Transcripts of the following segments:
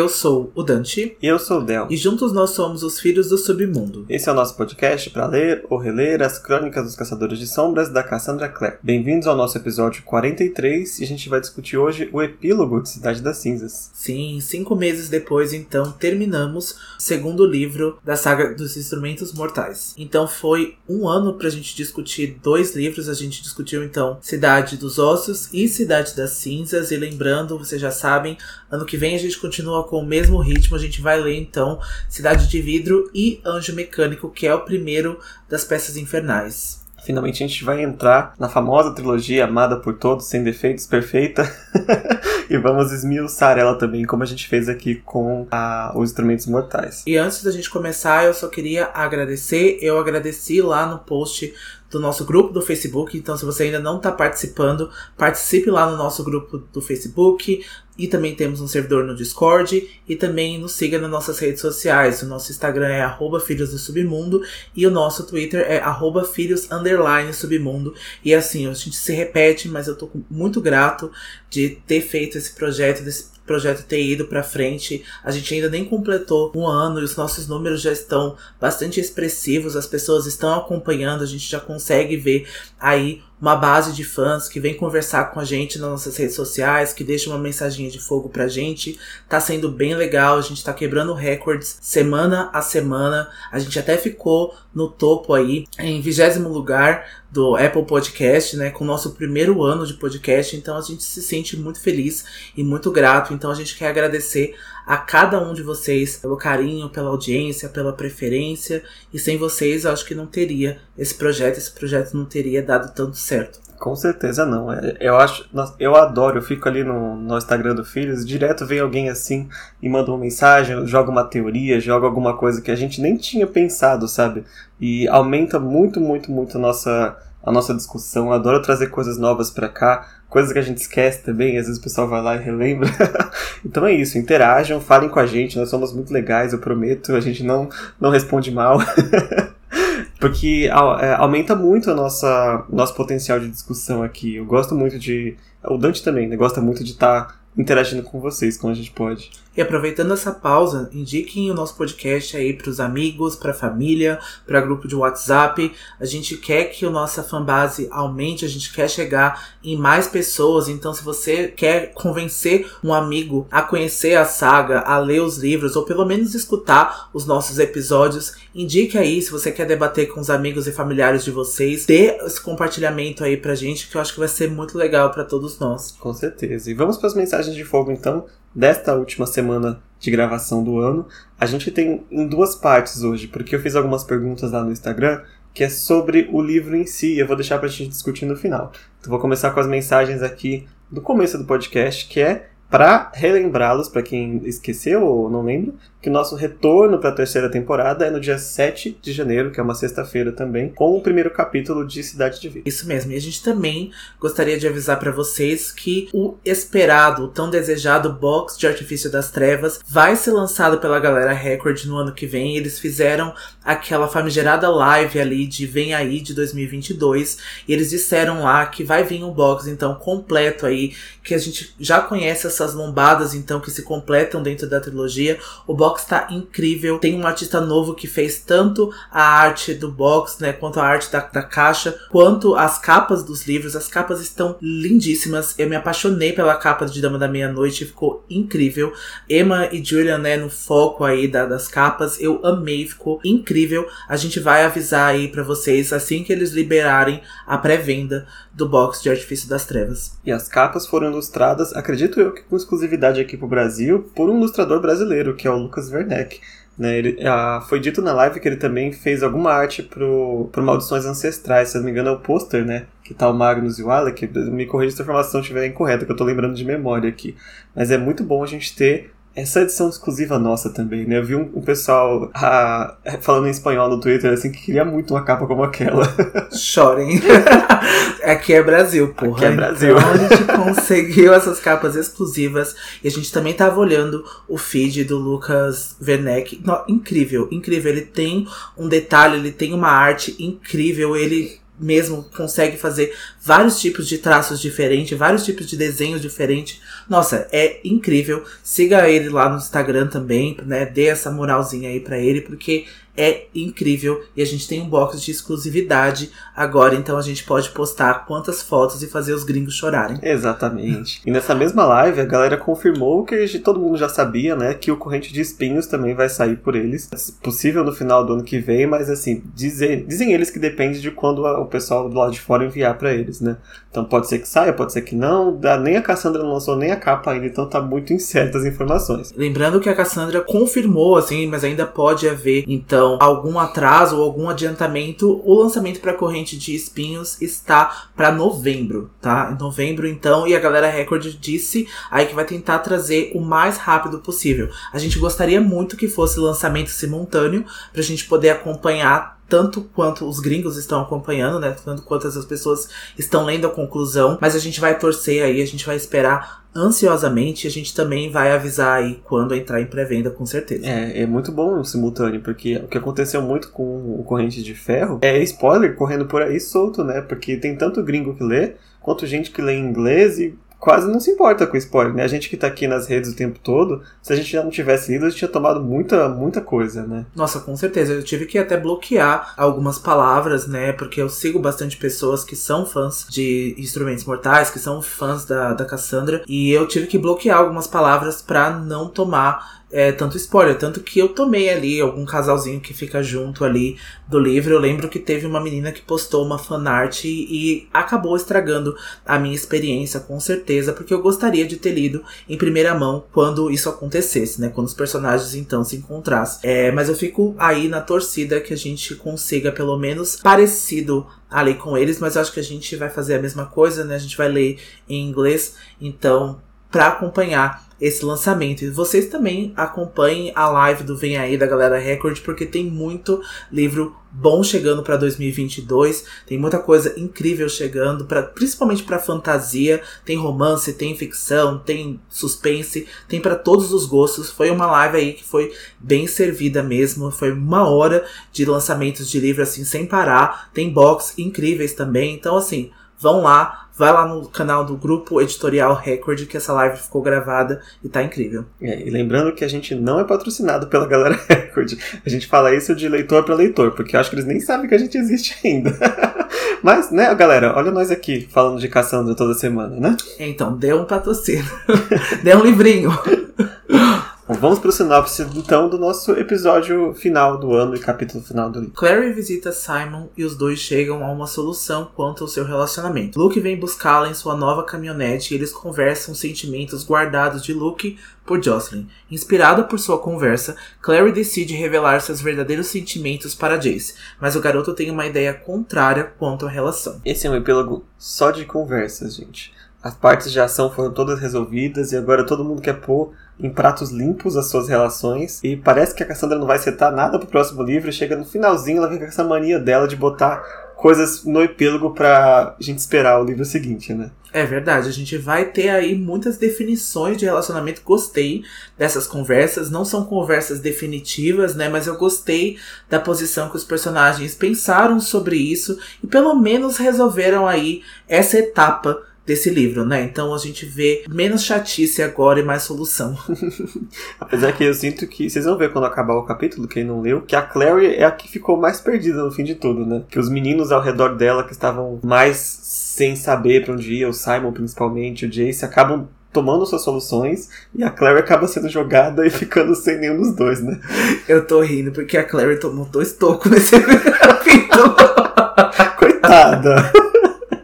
Eu sou o Dante. E eu sou o Del. E juntos nós somos os Filhos do Submundo. Esse é o nosso podcast para ler ou reler as crônicas dos Caçadores de Sombras da Cassandra Clare. Bem-vindos ao nosso episódio 43 e a gente vai discutir hoje o epílogo de Cidade das Cinzas. Sim, cinco meses depois, então, terminamos o segundo livro da saga dos Instrumentos Mortais. Então foi um ano pra gente discutir dois livros. A gente discutiu, então, Cidade dos Ossos e Cidade das Cinzas. E lembrando, vocês já sabem, ano que vem a gente continua com o mesmo ritmo. A gente vai ler então Cidade de Vidro e Anjo Mecânico, que é o primeiro das peças infernais. Finalmente a gente vai entrar na famosa trilogia amada por todos, sem defeitos, perfeita. e vamos esmiuçar ela também, como a gente fez aqui com a, os instrumentos mortais. E antes da gente começar, eu só queria agradecer. Eu agradeci lá no post do nosso grupo do Facebook. Então, se você ainda não está participando, participe lá no nosso grupo do Facebook. E também temos um servidor no Discord. E também nos siga nas nossas redes sociais. O nosso Instagram é arroba Filhos do Submundo. E o nosso Twitter é arroba Filhos Submundo. E assim, a gente se repete, mas eu tô muito grato de ter feito esse projeto, desse projeto ter ido para frente. A gente ainda nem completou um ano e os nossos números já estão bastante expressivos, as pessoas estão acompanhando, a gente já consegue ver aí uma base de fãs que vem conversar com a gente nas nossas redes sociais, que deixa uma mensaginha de fogo pra gente. Tá sendo bem legal, a gente tá quebrando recordes semana a semana. A gente até ficou no topo aí, em vigésimo lugar do Apple Podcast, né, com o nosso primeiro ano de podcast. Então a gente se sente muito feliz e muito grato. Então a gente quer agradecer a cada um de vocês pelo carinho, pela audiência, pela preferência. E sem vocês, eu acho que não teria esse projeto, esse projeto não teria dado tanto certo. Com certeza não. É, eu acho, eu adoro, eu fico ali no, no Instagram do Filhos, direto vem alguém assim e manda uma mensagem, joga uma teoria, joga alguma coisa que a gente nem tinha pensado, sabe? E aumenta muito, muito, muito a nossa, a nossa discussão. Eu adoro trazer coisas novas para cá coisas que a gente esquece também, às vezes o pessoal vai lá e relembra. então é isso, interajam, falem com a gente, nós somos muito legais, eu prometo, a gente não, não responde mal. Porque é, aumenta muito a nossa nosso potencial de discussão aqui. Eu gosto muito de. O Dante também, né? Gosta muito de estar tá interagindo com vocês quando a gente pode. E aproveitando essa pausa, indiquem o nosso podcast aí para os amigos, para a família, para grupo de WhatsApp. A gente quer que a nossa fanbase aumente, a gente quer chegar em mais pessoas. Então, se você quer convencer um amigo a conhecer a saga, a ler os livros, ou pelo menos escutar os nossos episódios, indique aí se você quer debater com os amigos e familiares de vocês. Dê esse compartilhamento aí pra gente, que eu acho que vai ser muito legal para todos nós. Com certeza. E vamos para as mensagens de fogo então desta última semana de gravação do ano. A gente tem em duas partes hoje, porque eu fiz algumas perguntas lá no Instagram que é sobre o livro em si, eu vou deixar para a gente discutir no final. Então vou começar com as mensagens aqui do começo do podcast, que é para relembrá-los, para quem esqueceu ou não lembra, que o nosso retorno para a terceira temporada é no dia 7 de janeiro, que é uma sexta-feira também, com o primeiro capítulo de Cidade de Vida. Isso mesmo. E a gente também gostaria de avisar para vocês que o esperado, o tão desejado box de Artifício das Trevas vai ser lançado pela galera Record no ano que vem. Eles fizeram aquela famigerada live ali de Vem Aí de 2022 e eles disseram lá que vai vir um box então completo aí, que a gente já conhece essas lombadas então que se completam dentro da trilogia. O box box tá incrível. Tem um artista novo que fez tanto a arte do box, né, quanto a arte da, da caixa, quanto as capas dos livros. As capas estão lindíssimas. Eu me apaixonei pela capa de Dama da Meia-Noite, ficou incrível. Emma e Julian, né, no foco aí da, das capas, eu amei, ficou incrível. A gente vai avisar aí para vocês assim que eles liberarem a pré-venda do box de Artifício das Trevas. E as capas foram ilustradas, acredito eu que com exclusividade aqui pro Brasil, por um ilustrador brasileiro, que é o Lucas Werneck. Né, ele, ah, foi dito na live que ele também fez alguma arte pro, pro Maldições Ancestrais, se não me engano é o pôster, né? Que tá o Magnus e o Alec. Me corrija se a informação estiver incorreta, que eu tô lembrando de memória aqui. Mas é muito bom a gente ter essa edição exclusiva nossa também, né? Eu vi um, um pessoal ah, falando em espanhol no Twitter, assim, que queria muito uma capa como aquela. Chorem. Aqui é Brasil, porra. Aqui é Brasil. Então a gente conseguiu essas capas exclusivas. E a gente também tava olhando o feed do Lucas Werneck. incrível, incrível. Ele tem um detalhe, ele tem uma arte incrível. Ele mesmo consegue fazer vários tipos de traços diferentes, vários tipos de desenhos diferentes. Nossa, é incrível. Siga ele lá no Instagram também, né? Dê essa moralzinha aí para ele, porque é incrível e a gente tem um box de exclusividade agora, então a gente pode postar quantas fotos e fazer os gringos chorarem. Exatamente. E nessa mesma live, a galera confirmou que todo mundo já sabia, né, que o Corrente de Espinhos também vai sair por eles. É possível no final do ano que vem, mas assim, dizem, dizem eles que depende de quando o pessoal do lado de fora enviar para eles, né? Então pode ser que saia, pode ser que não. Nem a Cassandra não lançou nem a capa ainda, então tá muito incertas as informações. Lembrando que a Cassandra confirmou, assim, mas ainda pode haver, então, algum atraso ou algum adiantamento. O lançamento para corrente de espinhos está para novembro, tá? Em novembro, então, e a galera Record disse aí que vai tentar trazer o mais rápido possível. A gente gostaria muito que fosse lançamento simultâneo pra gente poder acompanhar tanto quanto os gringos estão acompanhando, né? Tanto quanto as pessoas estão lendo a conclusão. Mas a gente vai torcer aí, a gente vai esperar ansiosamente. A gente também vai avisar aí quando entrar em pré-venda, com certeza. É, é muito bom o simultâneo, porque o que aconteceu muito com o Corrente de Ferro é spoiler correndo por aí solto, né? Porque tem tanto gringo que lê, quanto gente que lê em inglês e quase não se importa com spoiler, né? A gente que tá aqui nas redes o tempo todo, se a gente já não tivesse lido, a gente tinha tomado muita, muita coisa, né? Nossa, com certeza. Eu tive que até bloquear algumas palavras, né? Porque eu sigo bastante pessoas que são fãs de Instrumentos Mortais, que são fãs da, da Cassandra, e eu tive que bloquear algumas palavras para não tomar é, tanto spoiler, tanto que eu tomei ali algum casalzinho que fica junto ali do livro. Eu lembro que teve uma menina que postou uma fanart e, e acabou estragando a minha experiência, com certeza, porque eu gostaria de ter lido em primeira mão quando isso acontecesse, né? Quando os personagens então se encontrassem. É, mas eu fico aí na torcida que a gente consiga pelo menos parecido ali com eles, mas eu acho que a gente vai fazer a mesma coisa, né? A gente vai ler em inglês, então para acompanhar esse lançamento. E vocês também acompanhem a live do Vem Aí da Galera Record, porque tem muito livro bom chegando para 2022. Tem muita coisa incrível chegando, pra, principalmente para fantasia. Tem romance, tem ficção, tem suspense, tem para todos os gostos. Foi uma live aí que foi bem servida mesmo. Foi uma hora de lançamentos de livro assim sem parar. Tem box incríveis também. Então assim, vão lá, vai lá no canal do Grupo Editorial Record, que essa live ficou gravada e tá incrível. É, e lembrando que a gente não é patrocinado pela galera Record. A gente fala isso de leitor para leitor, porque eu acho que eles nem sabem que a gente existe ainda. Mas, né, galera, olha nós aqui falando de Cassandra toda semana, né? Então, dê um patrocínio. dê um livrinho. Bom, vamos pro sinopse então do nosso episódio final do ano e capítulo final do livro. Clary visita Simon e os dois chegam a uma solução quanto ao seu relacionamento. Luke vem buscá-la em sua nova caminhonete e eles conversam sentimentos guardados de Luke por Jocelyn. Inspirada por sua conversa, Clary decide revelar seus verdadeiros sentimentos para Jace, mas o garoto tem uma ideia contrária quanto à relação. Esse é um epílogo só de conversas, gente. As partes de ação foram todas resolvidas e agora todo mundo quer pôr em pratos limpos as suas relações. E parece que a Cassandra não vai setar nada pro próximo livro. Chega no finalzinho, ela vem com essa mania dela de botar coisas no epílogo pra gente esperar o livro seguinte, né? É verdade, a gente vai ter aí muitas definições de relacionamento. Gostei dessas conversas, não são conversas definitivas, né? Mas eu gostei da posição que os personagens pensaram sobre isso e pelo menos resolveram aí essa etapa desse livro, né? Então a gente vê menos chatice agora e mais solução. Apesar que eu sinto que. Vocês vão ver quando acabar o capítulo, quem não leu, que a Clary é a que ficou mais perdida no fim de tudo, né? Que os meninos ao redor dela que estavam mais sem saber para onde ia, o Simon principalmente, o Jace, acabam tomando suas soluções e a Clary acaba sendo jogada e ficando sem nenhum dos dois, né? Eu tô rindo porque a Clary tomou dois tocos nesse capítulo. Coitada!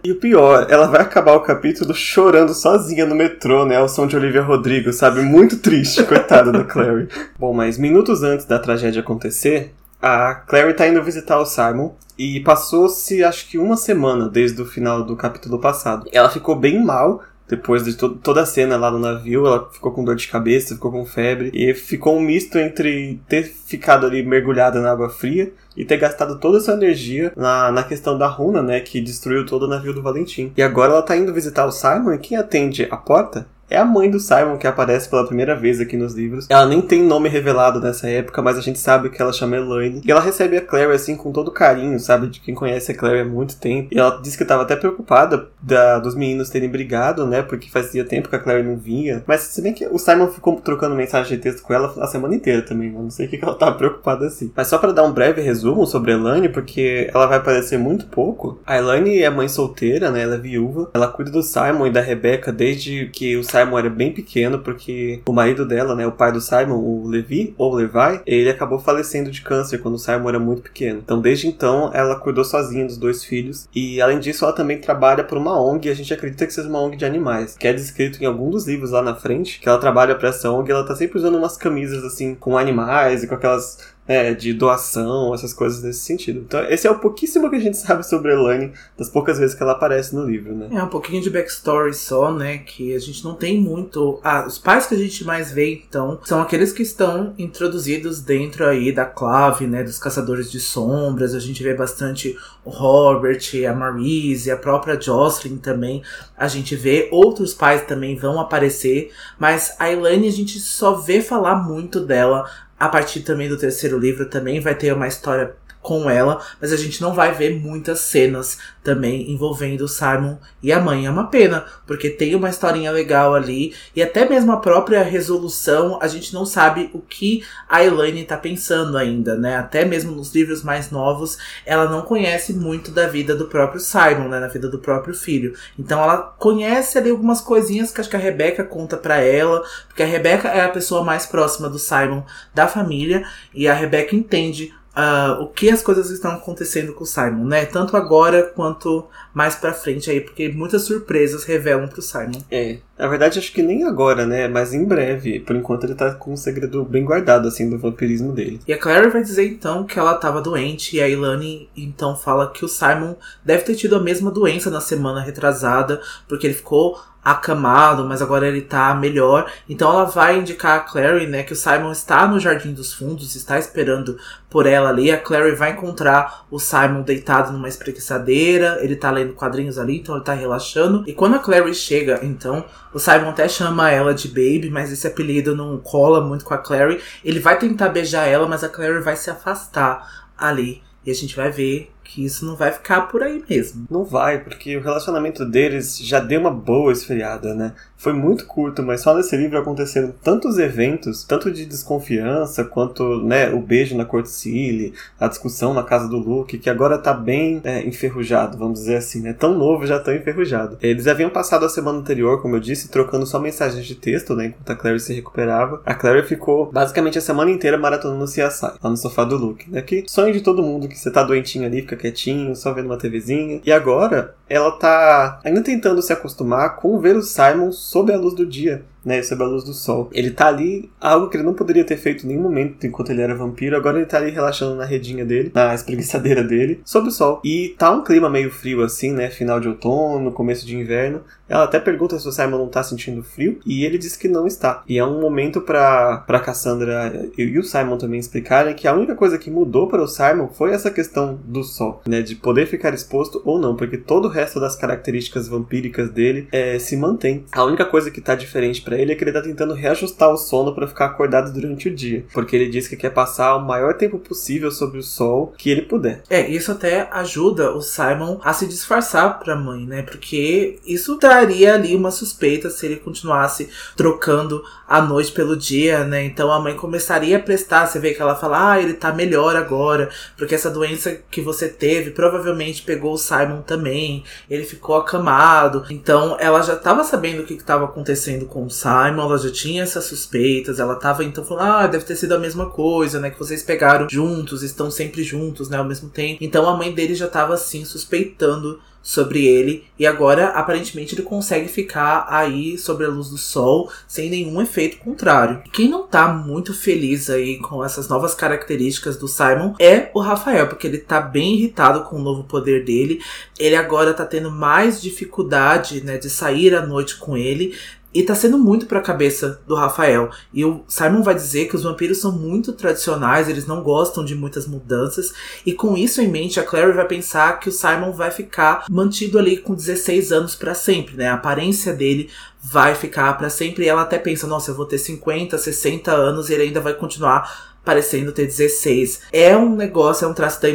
E o pior, ela vai acabar o capítulo chorando sozinha no metrô, né? Ao som de Olivia Rodrigo, sabe? Muito triste, coitada da Clary. Bom, mas minutos antes da tragédia acontecer, a Clary tá indo visitar o Simon e passou-se acho que uma semana desde o final do capítulo passado. Ela ficou bem mal, depois de to toda a cena lá no navio, ela ficou com dor de cabeça, ficou com febre, e ficou um misto entre ter ficado ali mergulhada na água fria e ter gastado toda essa energia na, na questão da runa, né, que destruiu todo o navio do Valentim. E agora ela tá indo visitar o Simon e quem atende a porta é a mãe do Simon que aparece pela primeira vez aqui nos livros. Ela nem tem nome revelado nessa época, mas a gente sabe que ela chama Elaine. E ela recebe a Clary assim com todo carinho, sabe? De quem conhece a Clary há muito tempo. E ela disse que estava até preocupada da, dos meninos terem brigado, né? Porque fazia tempo que a Clary não vinha. Mas se bem que o Simon ficou trocando mensagem de texto com ela a semana inteira também. Eu não sei o que ela tava preocupada assim. Mas só para dar um breve resumo sobre a Elaine, porque ela vai aparecer muito pouco. A Elaine é mãe solteira, né? Ela é viúva. Ela cuida do Simon e da Rebecca desde que o Simon era bem pequeno, porque o marido dela, né? O pai do Simon, o Levi, ou Levi, ele acabou falecendo de câncer quando o Simon era muito pequeno. Então, desde então, ela cuidou sozinha dos dois filhos. E, além disso, ela também trabalha por uma ONG. E a gente acredita que seja uma ONG de animais, que é descrito em algum dos livros lá na frente, que ela trabalha para essa ONG. Ela tá sempre usando umas camisas, assim, com animais e com aquelas é, de doação, essas coisas nesse sentido. Então, esse é o pouquíssimo que a gente sabe sobre Elaine, das poucas vezes que ela aparece no livro, né? É, um pouquinho de backstory só, né? Que a gente não tem muito. Ah, os pais que a gente mais vê, então, são aqueles que estão introduzidos dentro aí da clave, né? Dos Caçadores de Sombras. A gente vê bastante o Robert, a Marise, a própria Jocelyn também. A gente vê. Outros pais também vão aparecer. Mas a Elaine a gente só vê falar muito dela a partir também do terceiro livro também vai ter uma história com ela, mas a gente não vai ver muitas cenas também envolvendo Simon e a mãe. É uma pena, porque tem uma historinha legal ali e até mesmo a própria resolução, a gente não sabe o que a Elaine tá pensando ainda, né? Até mesmo nos livros mais novos, ela não conhece muito da vida do próprio Simon, né, na vida do próprio filho. Então ela conhece ali algumas coisinhas que acho que a Rebecca conta para ela, porque a Rebecca é a pessoa mais próxima do Simon da família e a Rebecca entende uh, o que as coisas estão acontecendo com o Simon, né? Tanto agora quanto mais pra frente aí, porque muitas surpresas revelam pro Simon. É. Na verdade, acho que nem agora, né? Mas em breve. Por enquanto, ele tá com um segredo bem guardado, assim, do vampirismo dele. E a Claire vai dizer, então, que ela tava doente. E a Ilani, então, fala que o Simon deve ter tido a mesma doença na semana retrasada. Porque ele ficou acamado, mas agora ele tá melhor. Então ela vai indicar a Clary, né, que o Simon está no Jardim dos Fundos, está esperando por ela ali. A Clary vai encontrar o Simon deitado numa espreguiçadeira, ele tá lendo quadrinhos ali, então ele tá relaxando. E quando a Clary chega, então, o Simon até chama ela de Baby, mas esse apelido não cola muito com a Clary. Ele vai tentar beijar ela, mas a Clary vai se afastar ali. E a gente vai ver que isso não vai ficar por aí mesmo. Não vai, porque o relacionamento deles já deu uma boa esfriada, né? Foi muito curto, mas só nesse livro aconteceram tantos eventos, tanto de desconfiança, quanto né, o beijo na Cortcile, a discussão na casa do Luke, que agora tá bem é, enferrujado, vamos dizer assim, né? Tão novo, já tão enferrujado. Eles haviam passado a semana anterior, como eu disse, trocando só mensagens de texto, né? Enquanto a Clary se recuperava. A Clary ficou basicamente a semana inteira maratonando CSI, lá no sofá do Luke, né? Que sonho de todo mundo que você tá doentinho ali, fica quietinho, só vendo uma TVzinha. E agora, ela tá ainda tentando se acostumar com ver o Simon sob a luz do dia né, sob a luz do sol. Ele tá ali, algo que ele não poderia ter feito em nenhum momento enquanto ele era vampiro, agora ele tá ali relaxando na redinha dele, na espreguiçadeira dele, sob o sol. E tá um clima meio frio assim, né, final de outono, começo de inverno. Ela até pergunta se o Simon não tá sentindo frio, e ele diz que não está. E é um momento pra, pra Cassandra e o Simon também explicarem que a única coisa que mudou para o Simon foi essa questão do sol, né, de poder ficar exposto ou não, porque todo o resto das características vampíricas dele é, se mantém. A única coisa que tá diferente para ele é que ele tá tentando reajustar o sono para ficar acordado durante o dia. Porque ele diz que quer passar o maior tempo possível sobre o sol que ele puder. É, isso até ajuda o Simon a se disfarçar pra mãe, né? Porque isso traria ali uma suspeita se ele continuasse trocando a noite pelo dia, né? Então a mãe começaria a prestar, você vê que ela fala, ah, ele tá melhor agora, porque essa doença que você teve provavelmente pegou o Simon também, ele ficou acamado. Então ela já tava sabendo o que estava acontecendo com o Simon ela já tinha essas suspeitas, ela tava então falando, ah, deve ter sido a mesma coisa, né? Que vocês pegaram juntos, estão sempre juntos, né? Ao mesmo tempo. Então a mãe dele já tava assim, suspeitando sobre ele e agora aparentemente ele consegue ficar aí sobre a luz do sol sem nenhum efeito contrário. Quem não tá muito feliz aí com essas novas características do Simon é o Rafael, porque ele tá bem irritado com o novo poder dele. Ele agora tá tendo mais dificuldade, né, de sair à noite com ele. E tá sendo muito pra cabeça do Rafael. E o Simon vai dizer que os vampiros são muito tradicionais, eles não gostam de muitas mudanças. E com isso em mente, a Clary vai pensar que o Simon vai ficar mantido ali com 16 anos para sempre, né? A aparência dele vai ficar para sempre. E ela até pensa, nossa, eu vou ter 50, 60 anos e ele ainda vai continuar parecendo ter 16. É um negócio, é um traço da,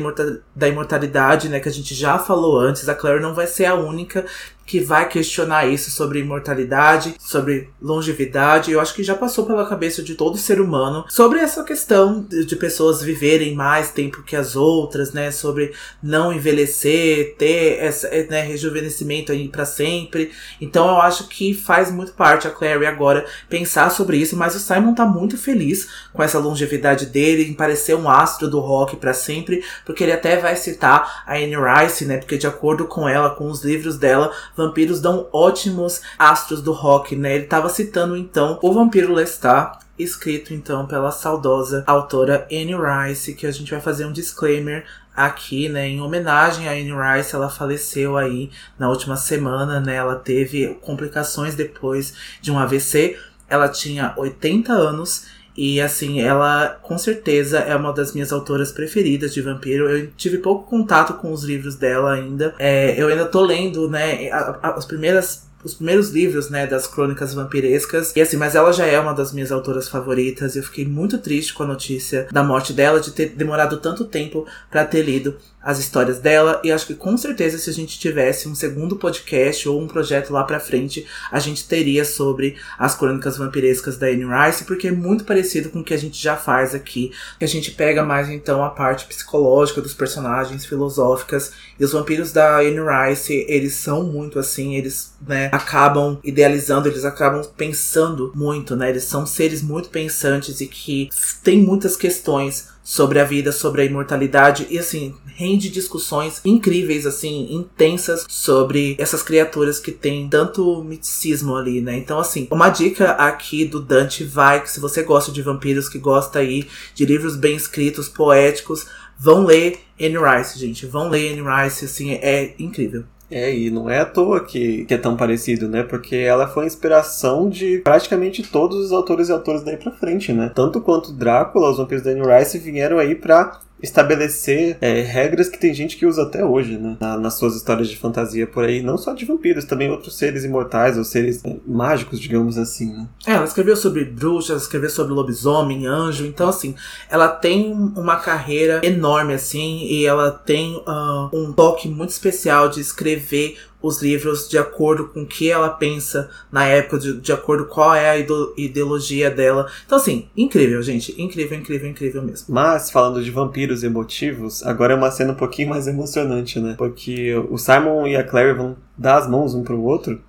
da imortalidade, né? Que a gente já falou antes. A Claire não vai ser a única que vai questionar isso sobre imortalidade, sobre longevidade. Eu acho que já passou pela cabeça de todo ser humano sobre essa questão de, pessoas viverem mais tempo que as outras, né? Sobre não envelhecer, ter essa, né, rejuvenescimento aí para sempre. Então eu acho que faz muito parte a Clary agora pensar sobre isso, mas o Simon tá muito feliz com essa longevidade dele, em parecer um astro do rock para sempre, porque ele até vai citar a Anne Rice, né? Porque de acordo com ela, com os livros dela, vampiros dão ótimos astros do rock, né? Ele estava citando então o vampiro Lestat, escrito então pela saudosa autora Anne Rice, que a gente vai fazer um disclaimer aqui, né, em homenagem a Anne Rice, ela faleceu aí na última semana, né? Ela teve complicações depois de um AVC. Ela tinha 80 anos e assim, ela com certeza é uma das minhas autoras preferidas de vampiro. Eu tive pouco contato com os livros dela ainda. É, eu ainda tô lendo, né, as primeiras os primeiros livros, né, das crônicas vampirescas. E assim, mas ela já é uma das minhas autoras favoritas. Eu fiquei muito triste com a notícia da morte dela, de ter demorado tanto tempo para ter lido as histórias dela e acho que com certeza se a gente tivesse um segundo podcast ou um projeto lá pra frente, a gente teria sobre as crônicas vampirescas da Anne Rice, porque é muito parecido com o que a gente já faz aqui. A gente pega mais então a parte psicológica dos personagens, filosóficas, e os vampiros da Anne Rice, eles são muito assim, eles, né, acabam idealizando, eles acabam pensando muito, né? Eles são seres muito pensantes e que têm muitas questões sobre a vida, sobre a imortalidade e assim, rende discussões incríveis assim, intensas sobre essas criaturas que têm tanto misticismo ali, né? Então assim, uma dica aqui do Dante vai que se você gosta de vampiros, que gosta aí de livros bem escritos, poéticos, vão ler Anne Rice, gente, vão ler Anne Rice, assim, é incrível. É, e não é à toa que, que é tão parecido, né? Porque ela foi a inspiração de praticamente todos os autores e autores daí pra frente, né? Tanto quanto Drácula, os vampiros da Anne Rice vieram aí pra estabelecer é, regras que tem gente que usa até hoje, né? Na, nas suas histórias de fantasia por aí, não só de vampiros, também outros seres imortais ou seres é, mágicos, digamos assim, né? É, ela escreveu sobre bruxas, escreveu sobre lobisomem, anjo, então assim, ela tem uma carreira enorme assim e ela tem uh, um toque muito especial de escrever os livros de acordo com o que ela pensa na época, de, de acordo com qual é a ideologia dela. Então, assim, incrível, gente. Incrível, incrível, incrível mesmo. Mas, falando de vampiros emotivos, agora é uma cena um pouquinho mais emocionante, né? Porque o Simon e a Claire vão dar as mãos um pro outro.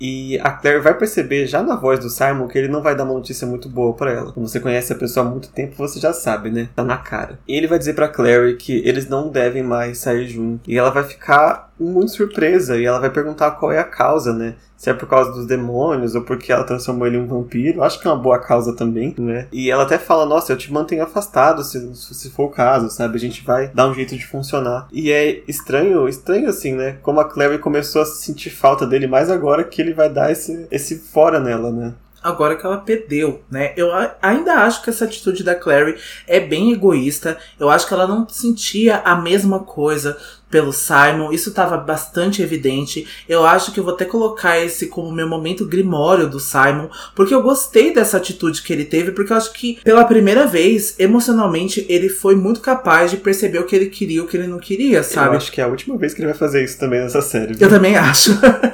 E a Claire vai perceber já na voz do Simon que ele não vai dar uma notícia muito boa para ela. Quando você conhece a pessoa há muito tempo, você já sabe, né? Tá na cara. E ele vai dizer para Claire que eles não devem mais sair juntos. E ela vai ficar muito surpresa e ela vai perguntar qual é a causa, né? Se é por causa dos demônios ou porque ela transformou ele em um vampiro. Acho que é uma boa causa também, né? E ela até fala: Nossa, eu te mantenho afastado se, se for o caso, sabe? A gente vai dar um jeito de funcionar. E é estranho, estranho assim, né? Como a Clary começou a sentir falta dele mais agora que ele vai dar esse, esse fora nela, né? agora que ela perdeu, né? Eu ainda acho que essa atitude da Clary é bem egoísta. Eu acho que ela não sentia a mesma coisa pelo Simon, isso estava bastante evidente. Eu acho que eu vou até colocar esse como meu momento grimório do Simon, porque eu gostei dessa atitude que ele teve, porque eu acho que pela primeira vez, emocionalmente, ele foi muito capaz de perceber o que ele queria e o que ele não queria, sabe? Eu acho que é a última vez que ele vai fazer isso também nessa série. Viu? Eu também acho.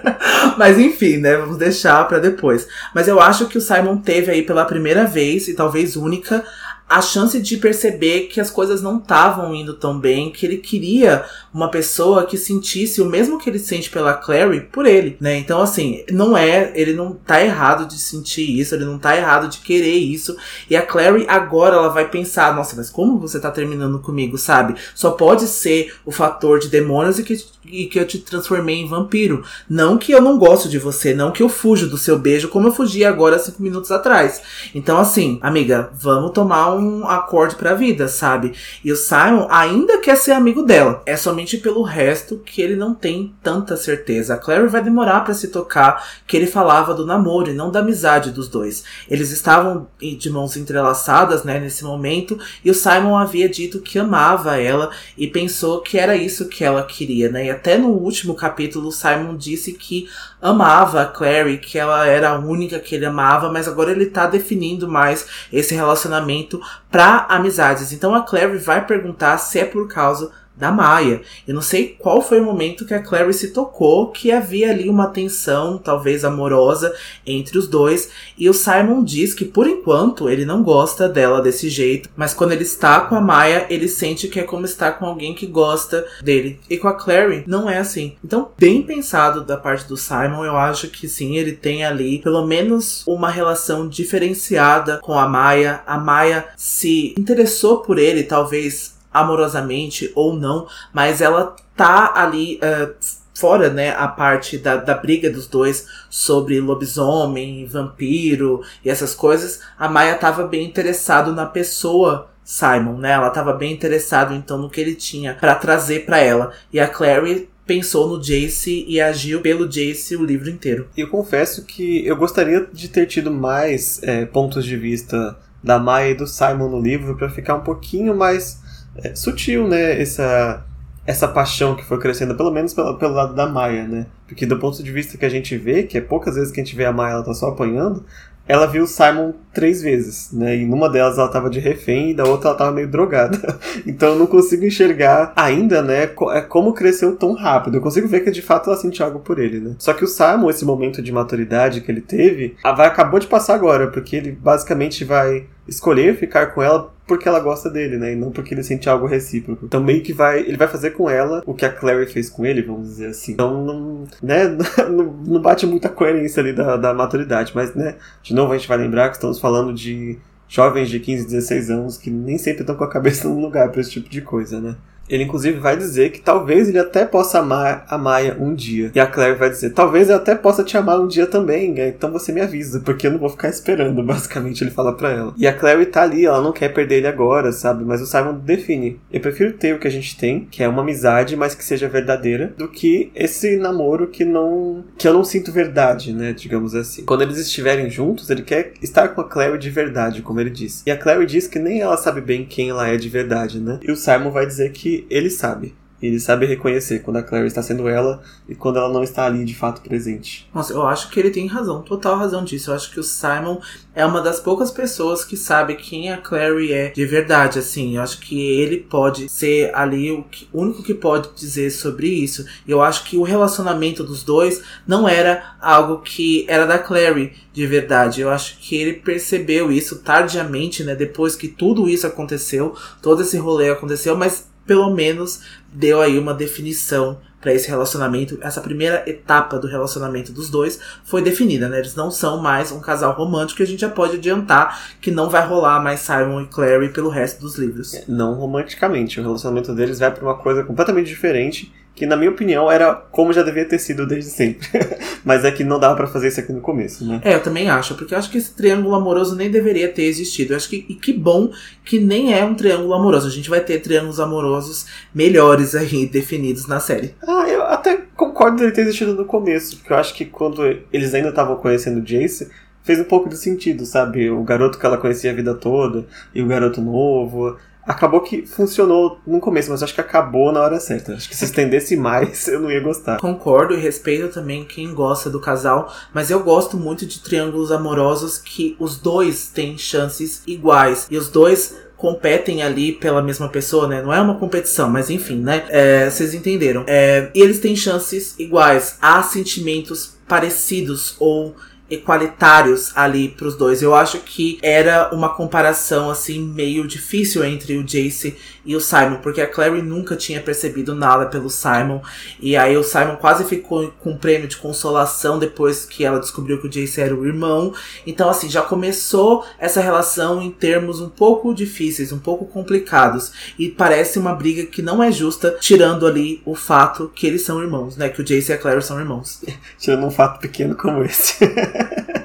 Mas enfim, né? Vamos deixar para depois. Mas eu acho que o Simon teve aí pela primeira vez, e talvez única, a chance de perceber que as coisas não estavam indo tão bem, que ele queria uma pessoa que sentisse o mesmo que ele sente pela Clary por ele, né? Então, assim, não é, ele não tá errado de sentir isso, ele não tá errado de querer isso. E a Clary agora ela vai pensar, nossa, mas como você tá terminando comigo, sabe? Só pode ser o fator de demônios e que, e que eu te transformei em vampiro. Não que eu não gosto de você, não que eu fujo do seu beijo, como eu fugi agora cinco minutos atrás. Então, assim, amiga, vamos tomar um um acorde pra vida, sabe? E o Simon ainda quer ser amigo dela. É somente pelo resto que ele não tem tanta certeza. A Clary vai demorar para se tocar que ele falava do namoro e não da amizade dos dois. Eles estavam de mãos entrelaçadas, né, nesse momento, e o Simon havia dito que amava ela e pensou que era isso que ela queria, né? E até no último capítulo, o Simon disse que amava a Clary, que ela era a única que ele amava, mas agora ele tá definindo mais esse relacionamento para amizades. Então a Clary vai perguntar se é por causa da Maia. Eu não sei qual foi o momento que a Clary se tocou que havia ali uma tensão, talvez amorosa, entre os dois. E o Simon diz que por enquanto ele não gosta dela desse jeito, mas quando ele está com a Maia, ele sente que é como estar com alguém que gosta dele. E com a Clary não é assim. Então, bem pensado da parte do Simon, eu acho que sim, ele tem ali pelo menos uma relação diferenciada com a Maia. A Maia se interessou por ele, talvez amorosamente ou não, mas ela tá ali uh, fora, né, a parte da, da briga dos dois sobre lobisomem, vampiro e essas coisas, a Maia tava bem interessado na pessoa Simon, né? Ela tava bem interessada então no que ele tinha para trazer para ela. E a Clary pensou no Jace e agiu pelo Jace o livro inteiro. Eu confesso que eu gostaria de ter tido mais é, pontos de vista da Maia e do Simon no livro para ficar um pouquinho mais é, sutil, né? Essa, essa paixão que foi crescendo, pelo menos pelo, pelo lado da Maia, né? Porque do ponto de vista que a gente vê, que é poucas vezes que a gente vê a Maia, ela tá só apanhando, ela viu o Simon três vezes, né? E numa delas ela tava de refém e da outra ela tava meio drogada. então eu não consigo enxergar ainda, né, é como cresceu tão rápido. Eu consigo ver que de fato ela sentiu algo por ele, né? Só que o Simon, esse momento de maturidade que ele teve, vai, acabou de passar agora, porque ele basicamente vai escolher ficar com ela porque ela gosta dele, né? E não porque ele sente algo recíproco. Então meio que vai. Ele vai fazer com ela o que a Clary fez com ele, vamos dizer assim. Então não. Né, não, bate muita coerência ali da, da maturidade. Mas, né, de novo a gente vai lembrar que estamos falando de jovens de 15, 16 anos que nem sempre estão com a cabeça no lugar para esse tipo de coisa, né? Ele, inclusive, vai dizer que talvez ele até possa amar a Maia um dia. E a Claire vai dizer: talvez eu até possa te amar um dia também, né? então você me avisa, porque eu não vou ficar esperando, basicamente, ele fala pra ela. E a Claire tá ali, ela não quer perder ele agora, sabe? Mas o Simon define: eu prefiro ter o que a gente tem, que é uma amizade, mas que seja verdadeira, do que esse namoro que não. que eu não sinto verdade, né? Digamos assim. Quando eles estiverem juntos, ele quer estar com a Claire de verdade, como ele disse. E a Claire diz que nem ela sabe bem quem ela é de verdade, né? E o Simon vai dizer que ele sabe. Ele sabe reconhecer quando a Clary está sendo ela e quando ela não está ali de fato presente. Nossa, eu acho que ele tem razão, total razão disso. Eu acho que o Simon é uma das poucas pessoas que sabe quem a Clary é de verdade, assim. Eu acho que ele pode ser ali o, único que pode dizer sobre isso. Eu acho que o relacionamento dos dois não era algo que era da Clary de verdade. Eu acho que ele percebeu isso tardiamente, né? Depois que tudo isso aconteceu, todo esse rolê aconteceu, mas pelo menos deu aí uma definição para esse relacionamento. Essa primeira etapa do relacionamento dos dois foi definida, né? Eles não são mais um casal romântico e a gente já pode adiantar que não vai rolar mais Simon e Clary pelo resto dos livros. Não romanticamente, o relacionamento deles vai para uma coisa completamente diferente que na minha opinião era como já devia ter sido desde sempre. Mas é que não dava para fazer isso aqui no começo, né? É, eu também acho, porque eu acho que esse triângulo amoroso nem deveria ter existido. Eu acho que e que bom que nem é um triângulo amoroso. A gente vai ter triângulos amorosos melhores aí definidos na série. Ah, eu até concordo dele ter existido no começo, porque eu acho que quando eles ainda estavam conhecendo o Jace, fez um pouco de sentido, sabe? O garoto que ela conhecia a vida toda e o garoto novo acabou que funcionou no começo, mas acho que acabou na hora certa. Acho que se estendesse mais, eu não ia gostar. Concordo e respeito também quem gosta do casal, mas eu gosto muito de triângulos amorosos que os dois têm chances iguais e os dois competem ali pela mesma pessoa, né? Não é uma competição, mas enfim, né? É, vocês entenderam. É, e eles têm chances iguais, há sentimentos parecidos ou equalitários ali pros dois. Eu acho que era uma comparação assim meio difícil entre o Jace e o Simon, porque a Clary nunca tinha percebido nada pelo Simon e aí o Simon quase ficou com um prêmio de consolação depois que ela descobriu que o Jace era o irmão. Então assim, já começou essa relação em termos um pouco difíceis, um pouco complicados e parece uma briga que não é justa, tirando ali o fato que eles são irmãos, né, que o Jace e a Clary são irmãos. tirando um fato pequeno como esse.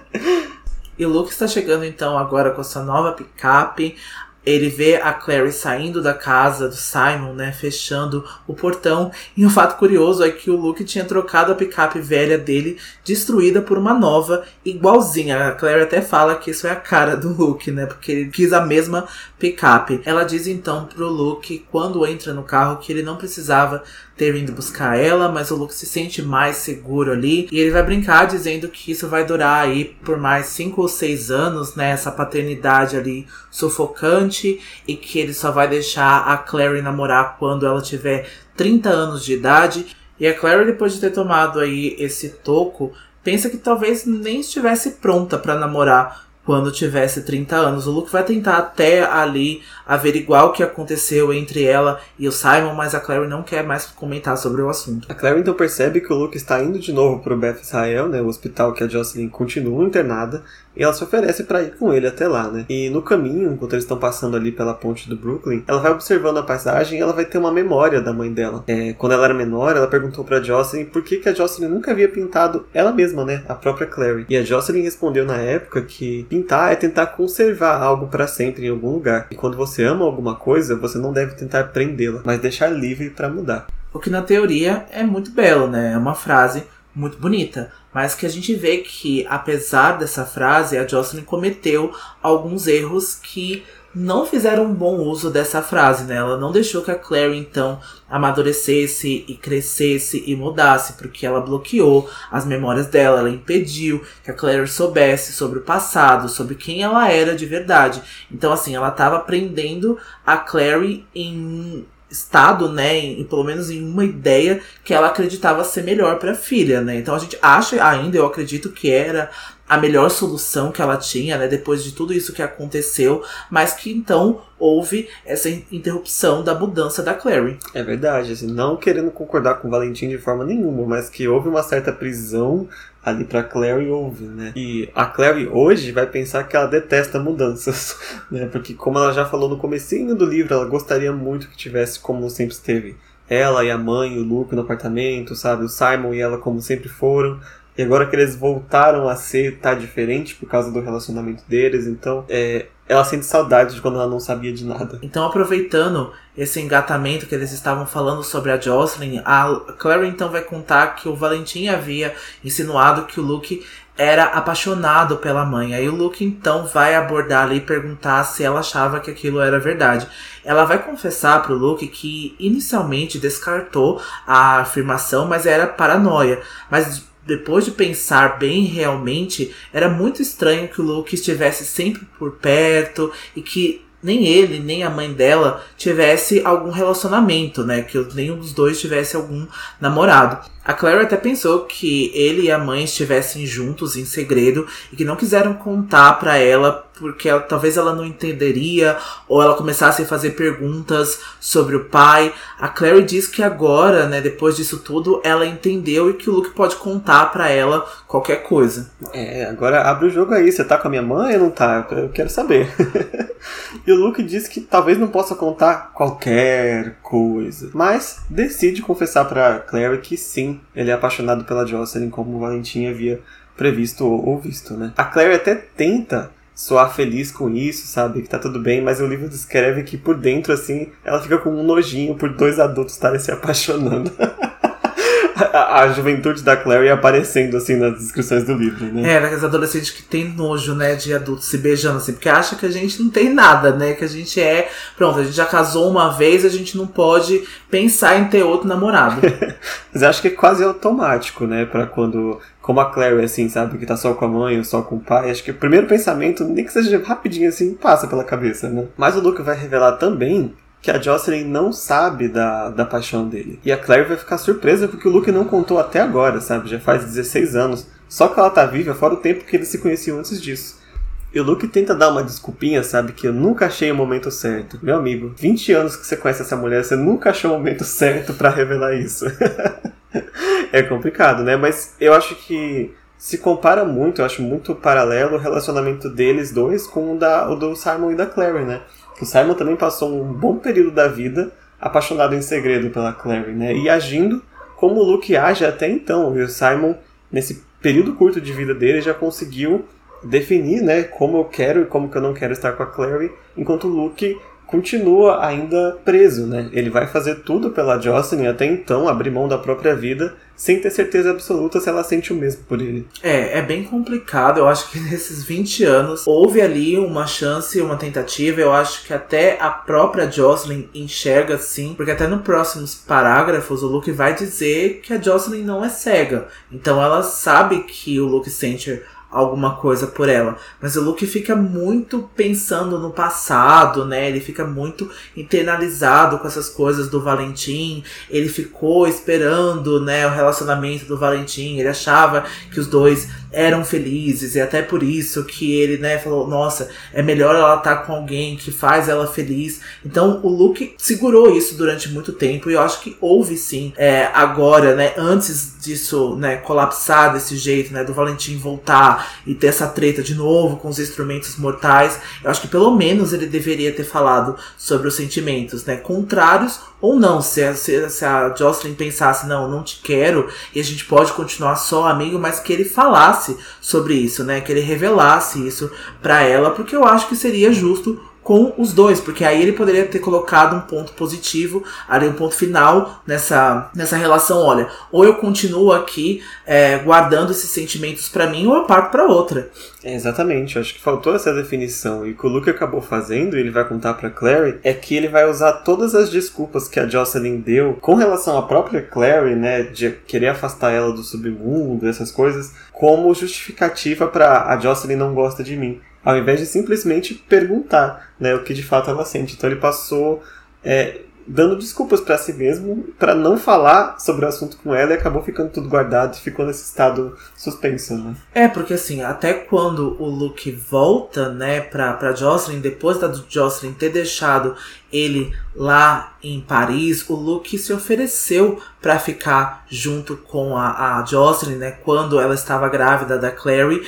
E o Luke está chegando então agora com essa nova picape. Ele vê a Clary saindo da casa do Simon, né, fechando o portão. E um fato curioso é que o Luke tinha trocado a picape velha dele, destruída por uma nova, igualzinha. A Clary até fala que isso é a cara do Luke, né, porque ele quis a mesma picape. Ela diz então pro Luke, quando entra no carro, que ele não precisava ter vindo buscar ela, mas o Luke se sente mais seguro ali. E ele vai brincar dizendo que isso vai durar aí por mais cinco ou seis anos, né? Essa paternidade ali sufocante. E que ele só vai deixar a Clary namorar quando ela tiver 30 anos de idade. E a Clary, depois de ter tomado aí esse toco, pensa que talvez nem estivesse pronta para namorar quando tivesse 30 anos. O Luke vai tentar até ali averiguar o que aconteceu entre ela e o Simon, mas a Clary não quer mais comentar sobre o assunto. A Clary então percebe que o Luke está indo de novo para o Beth Israel, né, o hospital que a Jocelyn continua internada, e ela se oferece para ir com ele até lá, né? E no caminho, enquanto eles estão passando ali pela ponte do Brooklyn, ela vai observando a paisagem e ela vai ter uma memória da mãe dela. É, quando ela era menor, ela perguntou para Jocelyn por que, que a Jocelyn nunca havia pintado ela mesma, né, a própria Clary. E a Jocelyn respondeu na época que pintar é tentar conservar algo para sempre em algum lugar. E quando você ama alguma coisa, você não deve tentar prendê-la, mas deixar livre para mudar. O que na teoria é muito belo, né? É uma frase muito bonita. Mas que a gente vê que, apesar dessa frase, a Jocelyn cometeu alguns erros que não fizeram um bom uso dessa frase, né? Ela não deixou que a Clary, então, amadurecesse e crescesse e mudasse, porque ela bloqueou as memórias dela, ela impediu que a Clary soubesse sobre o passado, sobre quem ela era de verdade. Então, assim, ela estava prendendo a Clary em estado, né, em, pelo menos em uma ideia que ela acreditava ser melhor para a filha, né? Então a gente acha ainda, eu acredito que era a melhor solução que ela tinha, né, depois de tudo isso que aconteceu, mas que então houve essa interrupção da mudança da Clary. É verdade, assim, não querendo concordar com o Valentim de forma nenhuma, mas que houve uma certa prisão ali para Clary houve, né? E a Clary hoje vai pensar que ela detesta mudanças, né? Porque como ela já falou no comecinho do livro, ela gostaria muito que tivesse como sempre esteve. Ela e a mãe, o Luke no apartamento, sabe? O Simon e ela como sempre foram. E agora que eles voltaram a ser, tá diferente por causa do relacionamento deles, então é, ela sente saudade de quando ela não sabia de nada. Então, aproveitando esse engatamento que eles estavam falando sobre a Jocelyn, a Clary então vai contar que o Valentim havia insinuado que o Luke era apaixonado pela mãe. Aí o Luke então vai abordar ali e perguntar se ela achava que aquilo era verdade. Ela vai confessar pro Luke que inicialmente descartou a afirmação, mas era paranoia. Mas depois de pensar bem realmente, era muito estranho que o Luke estivesse sempre por perto e que nem ele, nem a mãe dela tivesse algum relacionamento, né? Que nenhum dos dois tivesse algum namorado. A Claire até pensou que ele e a mãe estivessem juntos em segredo e que não quiseram contar para ela porque ela, talvez ela não entenderia ou ela começasse a fazer perguntas sobre o pai. A Clary diz que agora, né, depois disso tudo, ela entendeu e que o Luke pode contar para ela qualquer coisa. É, agora abre o jogo aí, você tá com a minha mãe ou não tá? Eu quero saber. e o Luke diz que talvez não possa contar qualquer coisa, mas decide confessar para Clary que sim, ele é apaixonado pela Jocelyn como o Valentim havia previsto ou visto, né? A Claire até tenta soar feliz com isso, sabe? Que tá tudo bem, mas o livro descreve que por dentro, assim, ela fica com um nojinho por dois adultos estarem se apaixonando. a, a, juventude da Clary aparecendo, assim, nas descrições do livro, né? É, aqueles adolescentes que tem nojo, né, de adultos se beijando, assim, porque acha que a gente não tem nada, né? Que a gente é. Pronto, a gente já casou uma vez, a gente não pode pensar em ter outro namorado. Mas acho que é quase automático, né? Pra quando como a Clary, assim, sabe, que tá só com a mãe ou só com o pai, acho que o primeiro pensamento, nem que seja rapidinho assim, passa pela cabeça, né? Mas o Luke vai revelar também que a Jocelyn não sabe da, da paixão dele. E a Claire vai ficar surpresa porque o Luke não contou até agora, sabe? Já faz 16 anos. Só que ela tá viva, fora o tempo que eles se conheciam antes disso. E o Luke tenta dar uma desculpinha, sabe? Que eu nunca achei o momento certo. Meu amigo, 20 anos que você conhece essa mulher, você nunca achou o momento certo para revelar isso. é complicado, né? Mas eu acho que se compara muito, eu acho muito paralelo o relacionamento deles dois com o, da, o do Simon e da Clary, né? O Simon também passou um bom período da vida apaixonado em segredo pela Clary, né? E agindo como o Luke age até então. E o Simon, nesse período curto de vida dele, já conseguiu definir, né, como eu quero e como que eu não quero estar com a Clary, enquanto o Luke continua ainda preso, né? Ele vai fazer tudo pela Jocelyn até então, abrir mão da própria vida, sem ter certeza absoluta se ela sente o mesmo por ele. É, é bem complicado. Eu acho que nesses 20 anos houve ali uma chance, uma tentativa. Eu acho que até a própria Jocelyn enxerga assim, porque até nos próximos parágrafos o Luke vai dizer que a Jocelyn não é cega. Então ela sabe que o Luke sente alguma coisa por ela. Mas o Luke fica muito pensando no passado, né? Ele fica muito internalizado com essas coisas do Valentim. Ele ficou esperando, né, o relacionamento do Valentim. Ele achava que os dois eram felizes e até por isso que ele, né, falou, nossa, é melhor ela estar tá com alguém que faz ela feliz. Então o Luke segurou isso durante muito tempo e eu acho que houve sim, é, agora, né, antes disso, né, colapsar desse jeito, né, do Valentim voltar e ter essa treta de novo com os instrumentos mortais, eu acho que pelo menos ele deveria ter falado sobre os sentimentos, né, contrários ou não, se a, se a Jocelyn pensasse, não, não te quero, e a gente pode continuar só amigo, mas que ele falasse sobre isso, né? Que ele revelasse isso para ela, porque eu acho que seria justo com os dois, porque aí ele poderia ter colocado um ponto positivo, ali um ponto final nessa, nessa relação. Olha, ou eu continuo aqui é, guardando esses sentimentos para mim, ou eu parto para outra. É, exatamente, acho que faltou essa definição. E o que o Luke acabou fazendo, ele vai contar para Clary, é que ele vai usar todas as desculpas que a Jocelyn deu com relação à própria Clary, né, de querer afastar ela do submundo, essas coisas, como justificativa para a Jocelyn não gosta de mim ao invés de simplesmente perguntar né, o que de fato ela sente. Então ele passou é, dando desculpas para si mesmo para não falar sobre o assunto com ela e acabou ficando tudo guardado e ficou nesse estado suspenso, né? É, porque assim, até quando o Luke volta, né, pra, Jocelyn, depois da Jocelyn ter deixado ele lá em Paris, o Luke se ofereceu para ficar junto com a, a Jocelyn, né, quando ela estava grávida da Clary,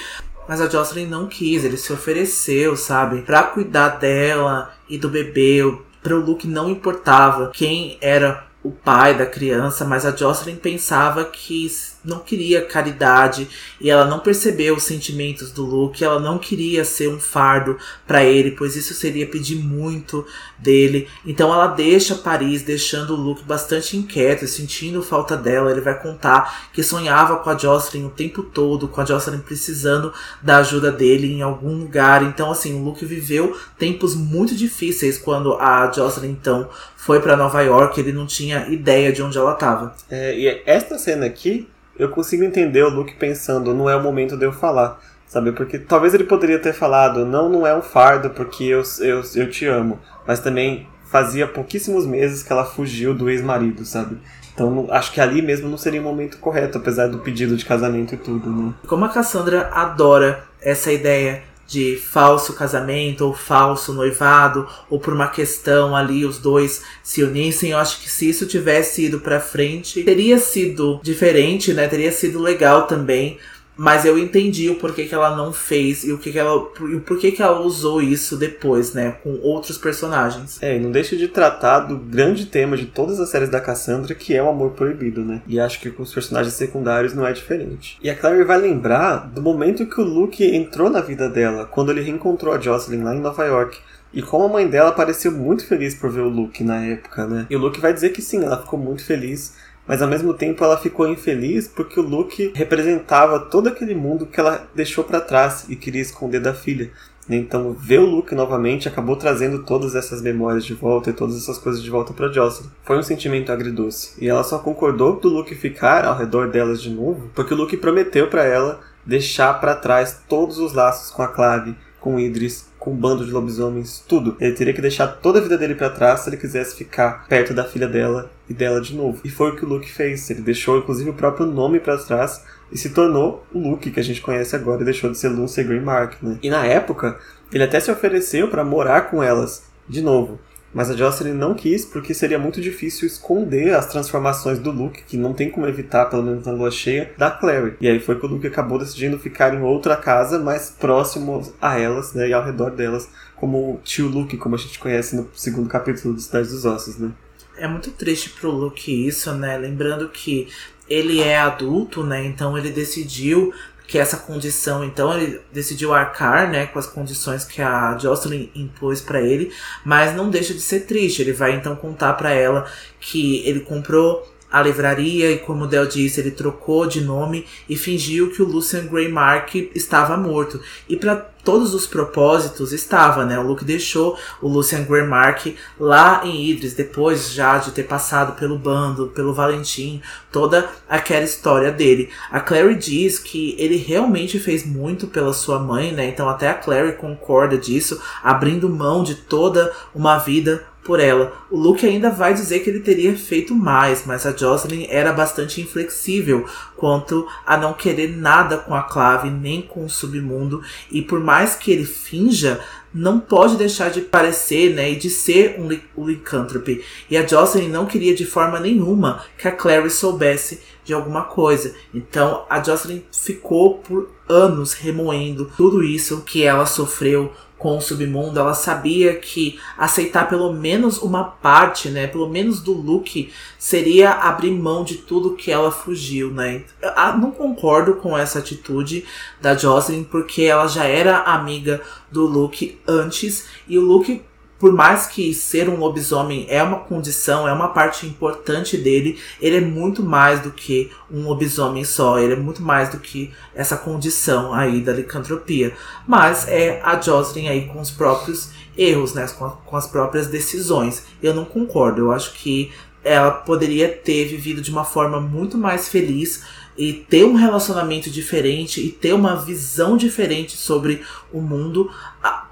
mas a Jocelyn não quis, ele se ofereceu, sabe? Pra cuidar dela e do bebê. Pro Luke não importava quem era o pai da criança, mas a Jocelyn pensava que não queria caridade e ela não percebeu os sentimentos do Luke, ela não queria ser um fardo para ele, pois isso seria pedir muito dele. Então ela deixa Paris, deixando o Luke bastante inquieto, sentindo falta dela. Ele vai contar que sonhava com a Jocelyn o tempo todo, com a Jocelyn precisando da ajuda dele em algum lugar. Então assim, o Luke viveu tempos muito difíceis quando a Jocelyn então foi para Nova York, ele não tinha ideia de onde ela estava. É, e esta cena aqui eu consigo entender o Luke pensando, não é o momento de eu falar, sabe? Porque talvez ele poderia ter falado, não, não é um fardo porque eu, eu, eu te amo, mas também fazia pouquíssimos meses que ela fugiu do ex-marido, sabe? Então acho que ali mesmo não seria o momento correto, apesar do pedido de casamento e tudo, né? Como a Cassandra adora essa ideia de falso casamento ou falso noivado, ou por uma questão ali os dois se unissem. Eu acho que se isso tivesse ido para frente, teria sido diferente, né? Teria sido legal também. Mas eu entendi o porquê que ela não fez e o que, que ela, o porquê que ela usou isso depois, né, com outros personagens. É, e não deixa de tratar do grande tema de todas as séries da Cassandra, que é o amor proibido, né? E acho que com os personagens secundários não é diferente. E a Clary vai lembrar do momento que o Luke entrou na vida dela, quando ele reencontrou a Jocelyn lá em Nova York. E como a mãe dela pareceu muito feliz por ver o Luke na época, né? E o Luke vai dizer que sim, ela ficou muito feliz mas ao mesmo tempo ela ficou infeliz porque o Luke representava todo aquele mundo que ela deixou para trás e queria esconder da filha. Então, ver o Luke novamente acabou trazendo todas essas memórias de volta e todas essas coisas de volta para Jocelyn. Foi um sentimento agridoce. E ela só concordou do Luke ficar ao redor delas de novo porque o Luke prometeu para ela deixar para trás todos os laços com a Clave, com Idris, com um bando de lobisomens, tudo. Ele teria que deixar toda a vida dele para trás se ele quisesse ficar perto da filha dela e dela de novo. E foi o que o Luke fez. Ele deixou inclusive o próprio nome para trás e se tornou o Luke que a gente conhece agora e deixou de ser Lucy Green Mark, né? E na época, ele até se ofereceu para morar com elas de novo. Mas a Jocelyn não quis porque seria muito difícil esconder as transformações do Luke, que não tem como evitar, pelo menos na lua cheia, da Clary. E aí foi que o Luke acabou decidindo ficar em outra casa, mais próximo a elas, né, e ao redor delas, como o tio Luke, como a gente conhece no segundo capítulo do Cidade dos Ossos, né. É muito triste pro Luke isso, né? Lembrando que ele é adulto, né? Então ele decidiu que essa condição, então ele decidiu arcar, né, com as condições que a Jocelyn impôs para ele, mas não deixa de ser triste. Ele vai então contar para ela que ele comprou a livraria e, como Del disse, ele trocou de nome e fingiu que o Lucian Greymark estava morto. E para todos os propósitos estava, né? O Luke deixou o Lucian Greymark lá em Idris, depois já de ter passado pelo bando, pelo Valentim, toda aquela história dele. A Clary diz que ele realmente fez muito pela sua mãe, né? Então até a Clary concorda disso, abrindo mão de toda uma vida por ela. O Luke ainda vai dizer que ele teria feito mais, mas a Jocelyn era bastante inflexível quanto a não querer nada com a clave nem com o submundo, e por mais que ele finja, não pode deixar de parecer, né, e de ser um, um lycanthrope. E a Jocelyn não queria de forma nenhuma que a Clary soubesse de alguma coisa. Então a Jocelyn ficou por anos remoendo tudo isso que ela sofreu com o submundo, ela sabia que aceitar pelo menos uma parte, né, pelo menos do Luke, seria abrir mão de tudo que ela fugiu, né? Eu não concordo com essa atitude da Jocelyn, porque ela já era amiga do Luke antes, e o Luke por mais que ser um lobisomem é uma condição, é uma parte importante dele, ele é muito mais do que um lobisomem só, ele é muito mais do que essa condição aí da licantropia. Mas é a Jocelyn aí com os próprios erros, né, com, a, com as próprias decisões. Eu não concordo, eu acho que ela poderia ter vivido de uma forma muito mais feliz e ter um relacionamento diferente e ter uma visão diferente sobre o mundo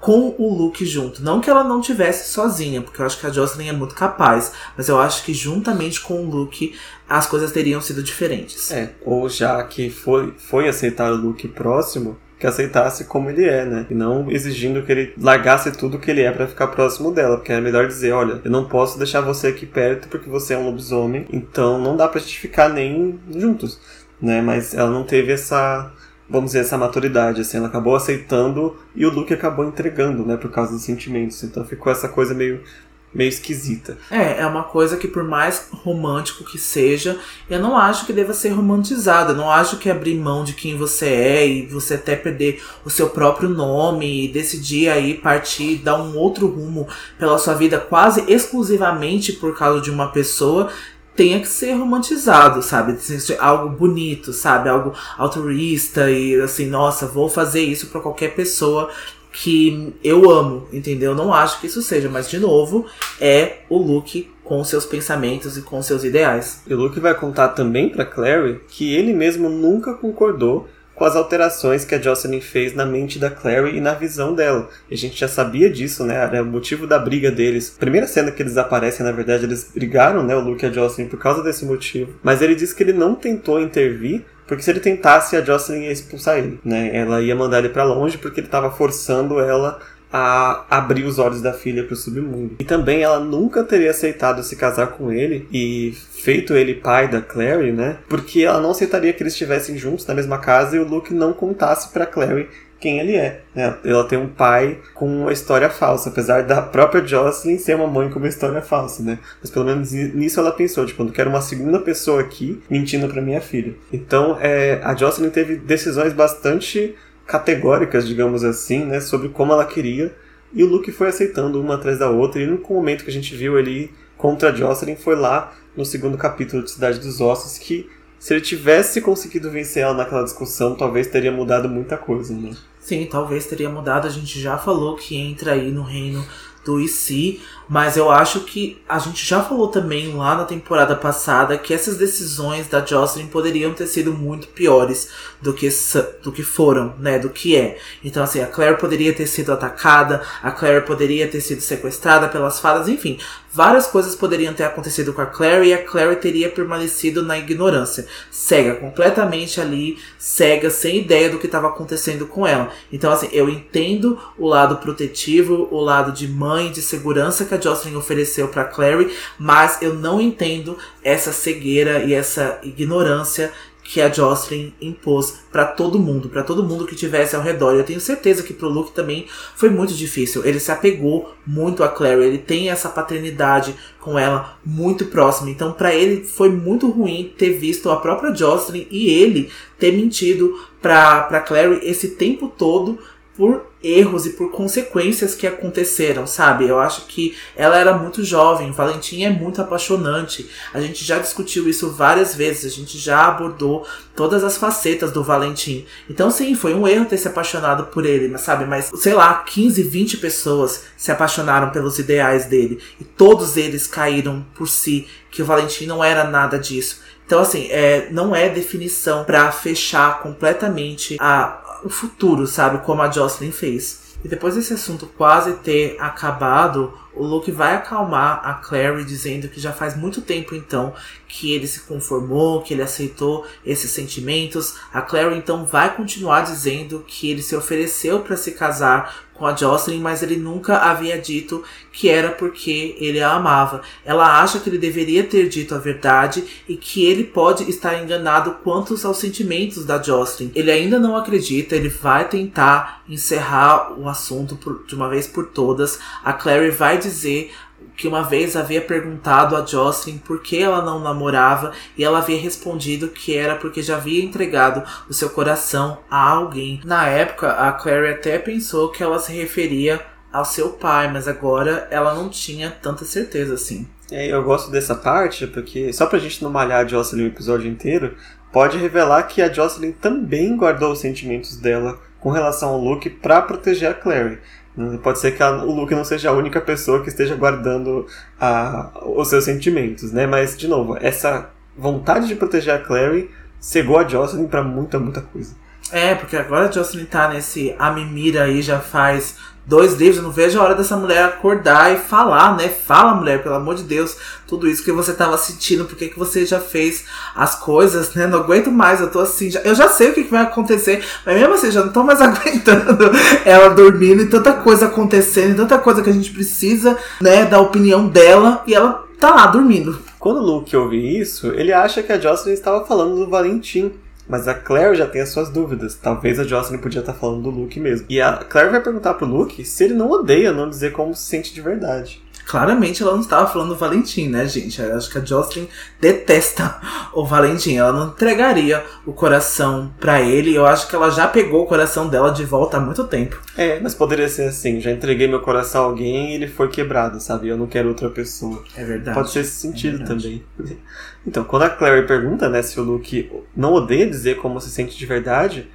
com o Luke junto. Não que ela não tivesse sozinha, porque eu acho que a Jocelyn é muito capaz, mas eu acho que juntamente com o Luke as coisas teriam sido diferentes. É, ou já que foi, foi aceitar o Luke próximo, que aceitasse como ele é, né? E não exigindo que ele largasse tudo que ele é para ficar próximo dela, porque é melhor dizer, olha, eu não posso deixar você aqui perto porque você é um lobisomem, então não dá pra gente ficar nem juntos né? Mas ela não teve essa, vamos dizer, essa maturidade, assim, ela acabou aceitando e o Luke acabou entregando, né, por causa dos sentimentos. Então ficou essa coisa meio meio esquisita. É, é uma coisa que por mais romântico que seja, eu não acho que deva ser romantizada. Não acho que abrir mão de quem você é e você até perder o seu próprio nome e decidir aí partir, dar um outro rumo pela sua vida quase exclusivamente por causa de uma pessoa tenha que ser romantizado, sabe? Algo bonito, sabe? Algo altruísta e assim, nossa, vou fazer isso para qualquer pessoa que eu amo, entendeu? Não acho que isso seja, mas de novo, é o Luke com seus pensamentos e com seus ideais. E o Luke vai contar também para Clary que ele mesmo nunca concordou com as alterações que a Jocelyn fez na mente da Clary e na visão dela. E a gente já sabia disso, né? Era o motivo da briga deles. primeira cena que eles aparecem, na verdade, eles brigaram, né? O Luke e a Jocelyn por causa desse motivo. Mas ele disse que ele não tentou intervir porque se ele tentasse, a Jocelyn ia expulsar ele, né? Ela ia mandar ele para longe porque ele estava forçando ela a abrir os olhos da filha para o submundo. E também ela nunca teria aceitado se casar com ele e feito ele pai da Clary, né? Porque ela não aceitaria que eles estivessem juntos na mesma casa e o Luke não contasse para Clary quem ele é. Né? Ela tem um pai com uma história falsa, apesar da própria Jocelyn ser uma mãe com uma história falsa, né? Mas pelo menos nisso ela pensou, tipo, eu quero uma segunda pessoa aqui mentindo para minha filha. Então, é, a Jocelyn teve decisões bastante categóricas, digamos assim, né, sobre como ela queria, e o Luke foi aceitando uma atrás da outra, e no momento que a gente viu ele contra Jocelyn foi lá no segundo capítulo de Cidade dos Ossos, que se ele tivesse conseguido vencer ela naquela discussão, talvez teria mudado muita coisa, né? Sim, talvez teria mudado. A gente já falou que entra aí no reino do IC, mas eu acho que a gente já falou também lá na temporada passada que essas decisões da Jocelyn poderiam ter sido muito piores do que, do que foram, né? Do que é. Então, assim, a Claire poderia ter sido atacada, a Claire poderia ter sido sequestrada pelas fadas, enfim. Várias coisas poderiam ter acontecido com a Claire e a Claire teria permanecido na ignorância, cega, completamente ali, cega, sem ideia do que estava acontecendo com ela. Então, assim, eu entendo o lado protetivo, o lado de mãe, de segurança que a Jocelyn ofereceu para Clary, mas eu não entendo essa cegueira e essa ignorância que a Jocelyn impôs para todo mundo, para todo mundo que tivesse ao redor. Eu tenho certeza que pro Luke também foi muito difícil. Ele se apegou muito a Clary, ele tem essa paternidade com ela muito próxima. Então, para ele foi muito ruim ter visto a própria Jocelyn e ele ter mentido pra, pra Clary esse tempo todo por erros e por consequências que aconteceram, sabe? Eu acho que ela era muito jovem, Valentim é muito apaixonante. A gente já discutiu isso várias vezes, a gente já abordou todas as facetas do Valentim. Então, sim, foi um erro ter se apaixonado por ele, mas sabe? Mas, sei lá, 15, 20 pessoas se apaixonaram pelos ideais dele e todos eles caíram por si, que o Valentim não era nada disso. Então, assim, é, não é definição para fechar completamente a, o futuro, sabe? Como a Jocelyn fez. E depois desse assunto quase ter acabado, o Luke vai acalmar a Clary dizendo que já faz muito tempo então que ele se conformou, que ele aceitou esses sentimentos. A Clary então vai continuar dizendo que ele se ofereceu para se casar com a Jocelyn, mas ele nunca havia dito que era porque ele a amava. Ela acha que ele deveria ter dito a verdade e que ele pode estar enganado quanto aos sentimentos da Jocelyn. Ele ainda não acredita, ele vai tentar encerrar o assunto por, de uma vez por todas. A Clary vai dizer que uma vez havia perguntado a Jocelyn por que ela não namorava e ela havia respondido que era porque já havia entregado o seu coração a alguém. Na época, a Clary até pensou que ela se referia ao seu pai, mas agora ela não tinha tanta certeza assim. É, eu gosto dessa parte porque, só pra gente não malhar a Jocelyn o episódio inteiro, pode revelar que a Jocelyn também guardou os sentimentos dela com relação ao Luke para proteger a Clary. Pode ser que a, o Luke não seja a única pessoa que esteja guardando a, os seus sentimentos, né? Mas, de novo, essa vontade de proteger a Clary cegou a Jocelyn para muita, muita coisa. É, porque agora a Jocelyn tá nesse A Mimira aí já faz dois livros. Eu não vejo a hora dessa mulher acordar e falar, né? Fala, mulher, pelo amor de Deus, tudo isso que você tava sentindo, por que você já fez as coisas, né? Não aguento mais, eu tô assim, já, eu já sei o que, que vai acontecer, mas mesmo assim, já não tô mais aguentando ela dormindo e tanta coisa acontecendo, e tanta coisa que a gente precisa, né, da opinião dela, e ela tá lá dormindo. Quando o Luke ouve isso, ele acha que a Jocelyn estava falando do Valentim. Mas a Claire já tem as suas dúvidas. Talvez a Jocelyn podia estar falando do Luke mesmo. E a Claire vai perguntar pro Luke se ele não odeia não dizer como se sente de verdade. Claramente ela não estava falando do Valentim, né, gente? Eu acho que a Jocelyn detesta o Valentim. Ela não entregaria o coração para ele. Eu acho que ela já pegou o coração dela de volta há muito tempo. É, mas poderia ser assim: já entreguei meu coração a alguém e ele foi quebrado, sabe? Eu não quero outra pessoa. É verdade. Pode ser esse sentido é também. Então, quando a Clary pergunta, né, se o Luke não odeia dizer como se sente de verdade,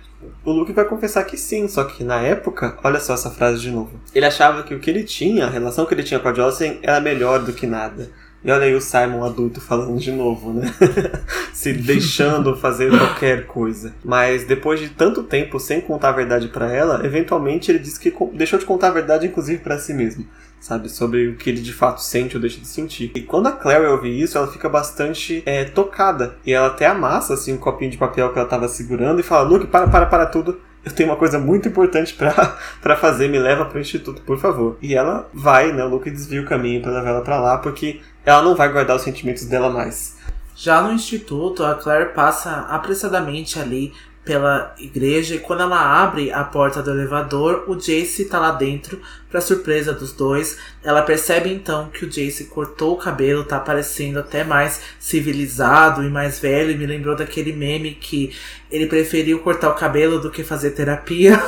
o Luke vai confessar que sim, só que na época, olha só essa frase de novo. Ele achava que o que ele tinha, a relação que ele tinha com a Jocelyn, era melhor do que nada. E olha aí o Simon adulto falando de novo, né? Se deixando fazer qualquer coisa. Mas depois de tanto tempo sem contar a verdade para ela, eventualmente ele disse que deixou de contar a verdade, inclusive para si mesmo sabe? Sobre o que ele de fato sente ou deixa de sentir. E quando a Clary ouve isso, ela fica bastante é, tocada. E ela até amassa, assim, um copinho de papel que ela tava segurando e fala: Luke, para, para, para tudo. Eu tenho uma coisa muito importante para fazer, me leva para o instituto, por favor. E ela vai, né? O Luke desvia o caminho para levar ela para lá, porque ela não vai guardar os sentimentos dela mais. Já no instituto, a Claire passa apressadamente ali pela igreja e quando ela abre a porta do elevador, o Jace tá lá dentro, para surpresa dos dois. Ela percebe então que o Jace cortou o cabelo, tá parecendo até mais civilizado e mais velho, e me lembrou daquele meme que ele preferiu cortar o cabelo do que fazer terapia.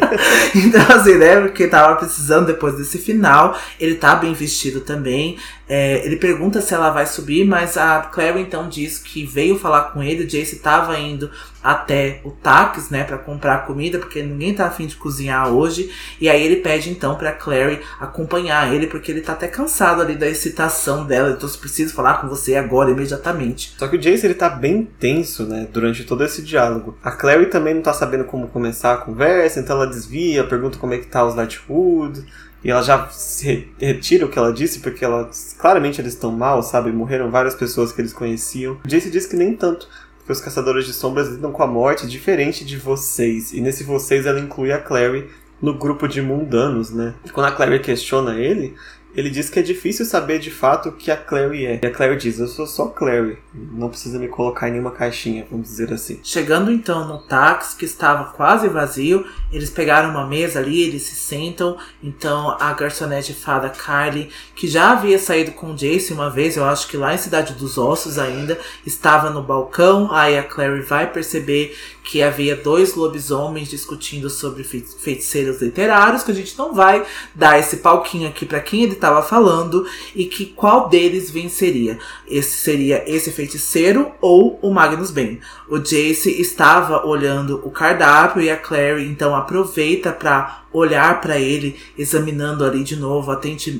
então, assim, né? Porque tava precisando depois desse final. Ele tá bem vestido também. É, ele pergunta se ela vai subir, mas a Claire então diz que veio falar com ele. O Jace tava indo até o táxi, né, para comprar comida, porque ninguém tá afim de cozinhar hoje. E aí ele pede então pra Clary acompanhar ele, porque ele tá até cansado ali da excitação dela. Então, se preciso falar com você agora, imediatamente. Só que o Jace ele tá bem tenso, né, durante todo esse diálogo. A Clary também não tá sabendo como começar a conversa, então ela desvia, pergunta como é que tá os Lightwood. E ela já se retira o que ela disse, porque ela, claramente eles estão mal, sabe? Morreram várias pessoas que eles conheciam. O Jace diz que nem tanto, porque os caçadores de sombras lidam com a morte diferente de vocês. E nesse vocês ela inclui a Clary no grupo de mundanos, né? E quando a Clary questiona ele, ele diz que é difícil saber de fato o que a Clary é. E a Clary diz: Eu sou só Clary, não precisa me colocar em nenhuma caixinha, vamos dizer assim. Chegando então no táxi, que estava quase vazio, eles pegaram uma mesa ali, eles se sentam. Então a garçonete fada Carly, que já havia saído com o Jace uma vez, eu acho que lá em Cidade dos Ossos ainda, estava no balcão. Aí a Clary vai perceber que havia dois lobisomens discutindo sobre feiticeiros literários, que a gente não vai dar esse palquinho aqui para quem ele estava falando e que qual deles venceria. Esse seria esse feiticeiro ou o Magnus Bane. O Jace estava olhando o cardápio e a Clary então aproveita para olhar para ele, examinando ali de novo,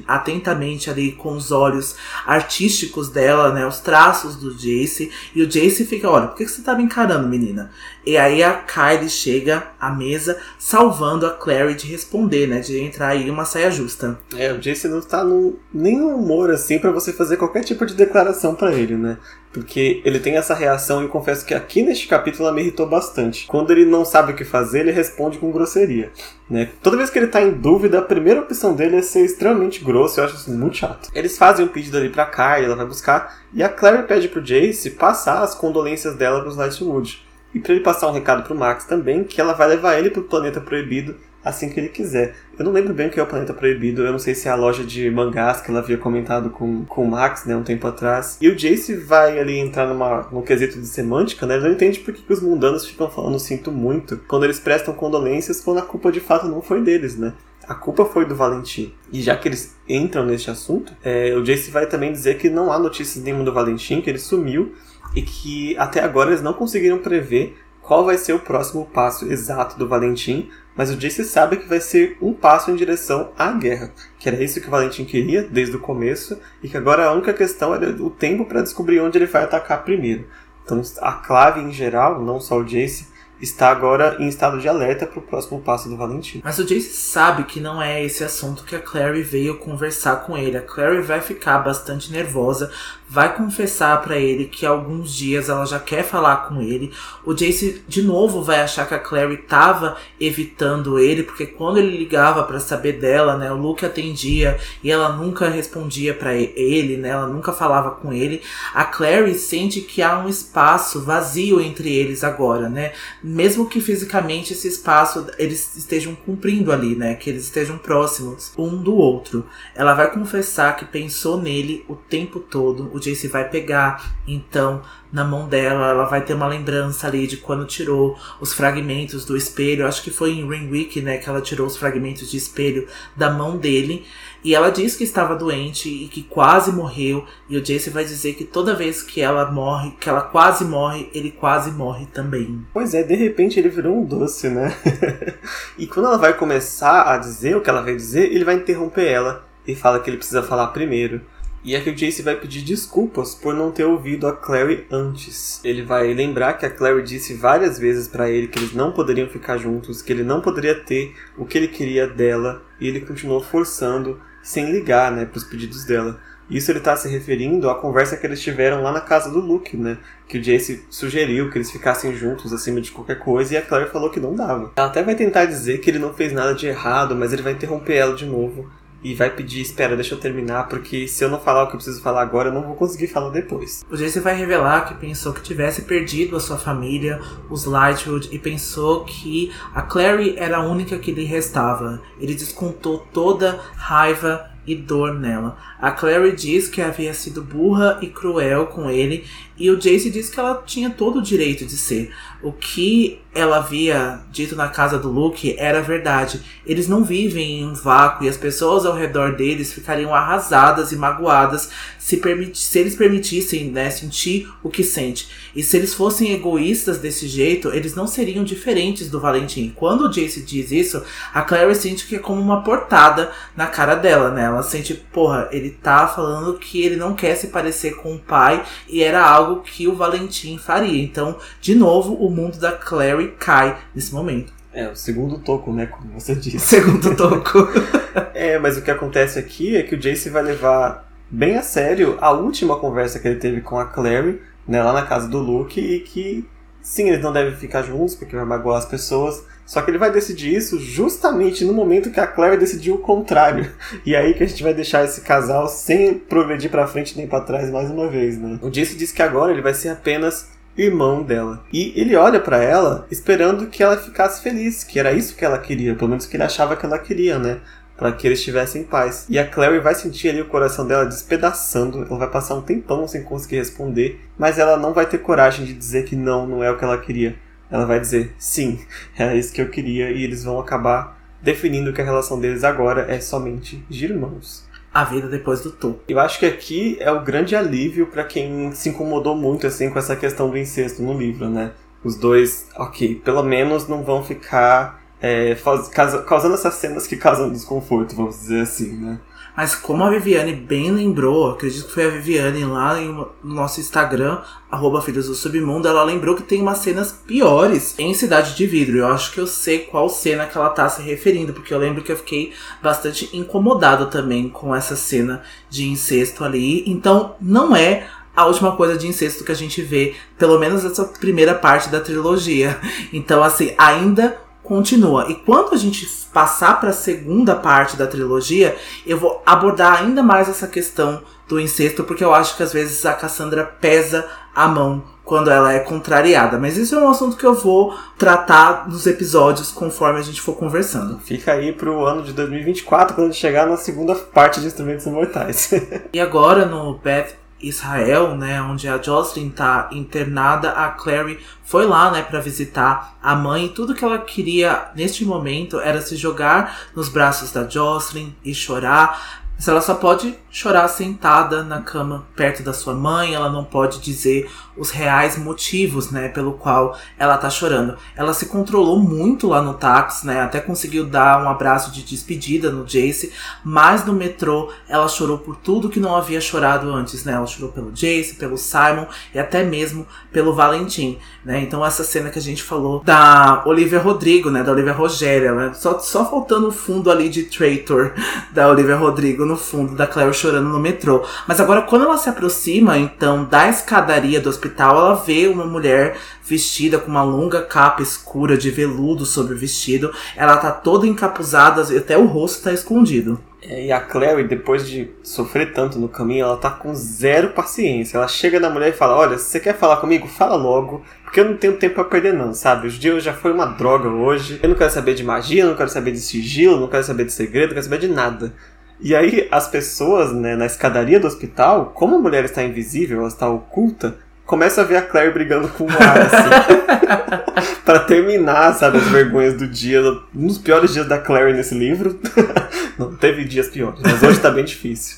atentamente ali com os olhos artísticos dela, né, os traços do Jace, e o Jace fica, olha, por que você tá me encarando, menina? E aí a Kylie chega à mesa, salvando a Clary de responder, né, de entrar aí uma saia justa. É, o Jace não tá num nenhum humor assim para você fazer qualquer tipo de declaração para ele, né? Porque ele tem essa reação e confesso que aqui neste capítulo ela me irritou bastante. Quando ele não sabe o que fazer, ele responde com grosseria. Né? Toda vez que ele tá em dúvida, a primeira opção dele é ser extremamente grosso, eu acho isso muito chato. Eles fazem um pedido ali pra Kai, ela vai buscar, e a Claire pede pro Jace passar as condolências dela pros Lightwood. E para ele passar um recado pro Max também, que ela vai levar ele pro planeta proibido assim que ele quiser. Eu não lembro bem o que é o Planeta Proibido, eu não sei se é a loja de mangás que ela havia comentado com, com o Max, né, um tempo atrás. E o Jace vai ali entrar numa, num quesito de semântica, né, ele não entende por que, os mundanos ficam falando sinto muito quando eles prestam condolências quando a culpa de fato não foi deles, né. A culpa foi do Valentim. E já que eles entram neste assunto, é, o Jace vai também dizer que não há notícias nenhuma do Valentim, que ele sumiu e que até agora eles não conseguiram prever qual vai ser o próximo passo exato do Valentim, mas o Jace sabe que vai ser um passo em direção à guerra, que era isso que o Valentim queria desde o começo, e que agora a única questão era o tempo para descobrir onde ele vai atacar primeiro. Então a clave em geral, não só o Jace, está agora em estado de alerta para o próximo passo do Valentim. Mas o Jace sabe que não é esse assunto que a Clary veio conversar com ele. A Clary vai ficar bastante nervosa, vai confessar para ele que alguns dias ela já quer falar com ele. O Jace de novo vai achar que a Clary tava evitando ele, porque quando ele ligava para saber dela, né, o Luke atendia e ela nunca respondia para ele, né, ela nunca falava com ele. A Clary sente que há um espaço vazio entre eles agora, né? mesmo que fisicamente esse espaço eles estejam cumprindo ali, né? Que eles estejam próximos um do outro. Ela vai confessar que pensou nele o tempo todo. O Jace vai pegar, então, na mão dela, ela vai ter uma lembrança ali de quando tirou os fragmentos do espelho. Acho que foi em Ring Week, né, que ela tirou os fragmentos de espelho da mão dele. E ela diz que estava doente e que quase morreu. E o Jace vai dizer que toda vez que ela morre, que ela quase morre, ele quase morre também. Pois é, de repente ele virou um doce, né? e quando ela vai começar a dizer o que ela vai dizer, ele vai interromper ela e fala que ele precisa falar primeiro. E é que o Jace vai pedir desculpas por não ter ouvido a Clary antes. Ele vai lembrar que a Clary disse várias vezes para ele que eles não poderiam ficar juntos, que ele não poderia ter o que ele queria dela, e ele continuou forçando sem ligar, né, para os pedidos dela. Isso ele está se referindo à conversa que eles tiveram lá na casa do Luke, né? Que o Jace sugeriu que eles ficassem juntos acima de qualquer coisa e a Claire falou que não dava. Ela até vai tentar dizer que ele não fez nada de errado, mas ele vai interromper ela de novo e vai pedir, espera, deixa eu terminar, porque se eu não falar o que eu preciso falar agora, eu não vou conseguir falar depois. O Jace vai revelar que pensou que tivesse perdido a sua família, os Lightwood, e pensou que a Clary era a única que lhe restava. Ele descontou toda raiva e dor nela. A Clary diz que havia sido burra e cruel com ele, e o Jace diz que ela tinha todo o direito de ser. O que ela havia dito na casa do Luke era verdade. Eles não vivem em um vácuo e as pessoas ao redor deles ficariam arrasadas e magoadas se, se eles permitissem né, sentir o que sente. E se eles fossem egoístas desse jeito, eles não seriam diferentes do Valentim. Quando o Jace diz isso, a Clary sente que é como uma portada na cara dela, né? Ela sente, porra, ele tá falando que ele não quer se parecer com o pai e era algo que o Valentim faria. Então, de novo, o mundo da Clary cai nesse momento. É, o segundo toco, né? Como você disse. Segundo toco. é, mas o que acontece aqui é que o Jace vai levar bem a sério a última conversa que ele teve com a Clary, né, lá na casa do Luke, e que sim, eles não devem ficar juntos porque vai magoar as pessoas, Só que ele vai decidir isso justamente no momento que a Claire decidiu o contrário. E é aí que a gente vai deixar esse casal sem progredir para frente nem para trás mais uma vez, né? O Jace diz que agora ele vai ser apenas irmão dela. E ele olha para ela esperando que ela ficasse feliz, que era isso que ela queria, pelo menos que ele achava que ela queria, né? para que eles estivessem em paz. E a Clary vai sentir ali o coração dela despedaçando, ela vai passar um tempão sem conseguir responder, mas ela não vai ter coragem de dizer que não, não é o que ela queria. Ela vai dizer sim, é isso que eu queria, e eles vão acabar definindo que a relação deles agora é somente de irmãos. A vida depois do tu. Eu acho que aqui é o grande alívio para quem se incomodou muito assim com essa questão do incesto no livro, né? Os dois, ok, pelo menos não vão ficar é, faz, causando essas cenas que causam desconforto, vamos dizer assim, né? Mas como a Viviane bem lembrou, acredito que foi a Viviane lá no nosso Instagram, arroba Filhos do Submundo, ela lembrou que tem umas cenas piores em Cidade de Vidro. Eu acho que eu sei qual cena que ela tá se referindo, porque eu lembro que eu fiquei bastante incomodado também com essa cena de incesto ali. Então, não é a última coisa de incesto que a gente vê, pelo menos essa primeira parte da trilogia. Então, assim, ainda continua. E quando a gente passar para a segunda parte da trilogia, eu vou abordar ainda mais essa questão do incesto, porque eu acho que às vezes a Cassandra pesa a mão quando ela é contrariada. Mas isso é um assunto que eu vou tratar nos episódios conforme a gente for conversando. Fica aí pro ano de 2024, quando chegar na segunda parte de Instrumentos Imortais. e agora no Beth Israel, né, onde a Jocelyn tá internada, a Clary foi lá, né, para visitar a mãe. Tudo que ela queria neste momento era se jogar nos braços da Jocelyn e chorar, mas ela só pode chorar sentada na cama perto da sua mãe, ela não pode dizer os reais motivos, né, pelo qual ela tá chorando. Ela se controlou muito lá no táxi, né, até conseguiu dar um abraço de despedida no Jace, mas no metrô ela chorou por tudo que não havia chorado antes, né? Ela chorou pelo Jace, pelo Simon e até mesmo pelo Valentim, né? Então essa cena que a gente falou da Olivia Rodrigo, né, da Olivia Rogéria, né? Só, só faltando o fundo ali de Traitor da Olivia Rodrigo no fundo da Claire chorando no metrô. Mas agora, quando ela se aproxima, então, da escadaria do hospital, ela vê uma mulher vestida com uma longa capa escura de veludo sobre o vestido. Ela tá toda encapuzada e até o rosto tá escondido. É, e a Clary, depois de sofrer tanto no caminho, ela tá com zero paciência. Ela chega na mulher e fala: Olha, se você quer falar comigo, fala logo, porque eu não tenho tempo pra perder, não, sabe? Os dias já foi uma droga hoje. Eu não quero saber de magia, não quero saber de sigilo, não quero saber de segredo, não quero saber de nada. E aí as pessoas, né, na escadaria do hospital, como a mulher está invisível, ela está oculta, começa a ver a Claire brigando com o ar, assim. pra terminar, sabe, as vergonhas do dia. Um dos piores dias da Claire nesse livro. Não teve dias piores, mas hoje tá bem difícil.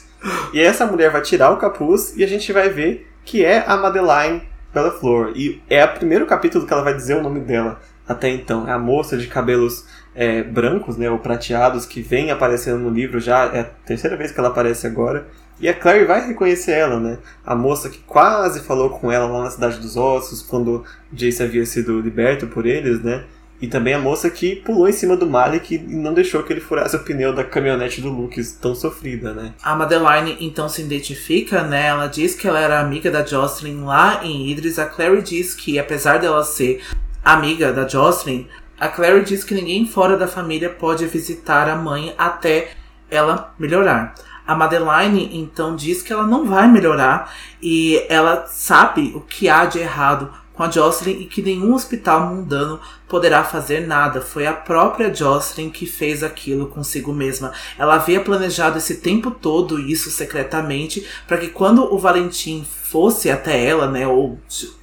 E essa mulher vai tirar o capuz e a gente vai ver que é a Madeline pela Flor. E é o primeiro capítulo que ela vai dizer o nome dela até então. É a moça de cabelos é, brancos, né, ou prateados, que vem aparecendo no livro já, é a terceira vez que ela aparece agora. E a Clary vai reconhecer ela, né? A moça que quase falou com ela lá na Cidade dos Ossos, quando Jace havia sido liberto por eles, né? E também a moça que pulou em cima do Malik e não deixou que ele furasse o pneu da caminhonete do Luke, tão sofrida, né? A Madeline então se identifica, né? Ela diz que ela era amiga da Jocelyn lá em Idris. A Clary diz que, apesar dela ser amiga da Jocelyn, a Clary diz que ninguém fora da família pode visitar a mãe até ela melhorar. A Madeline então diz que ela não vai melhorar e ela sabe o que há de errado com a Jocelyn e que nenhum hospital mundano poderá fazer nada. Foi a própria Jocelyn que fez aquilo consigo mesma. Ela havia planejado esse tempo todo isso secretamente para que quando o Valentim fosse até ela, né, ou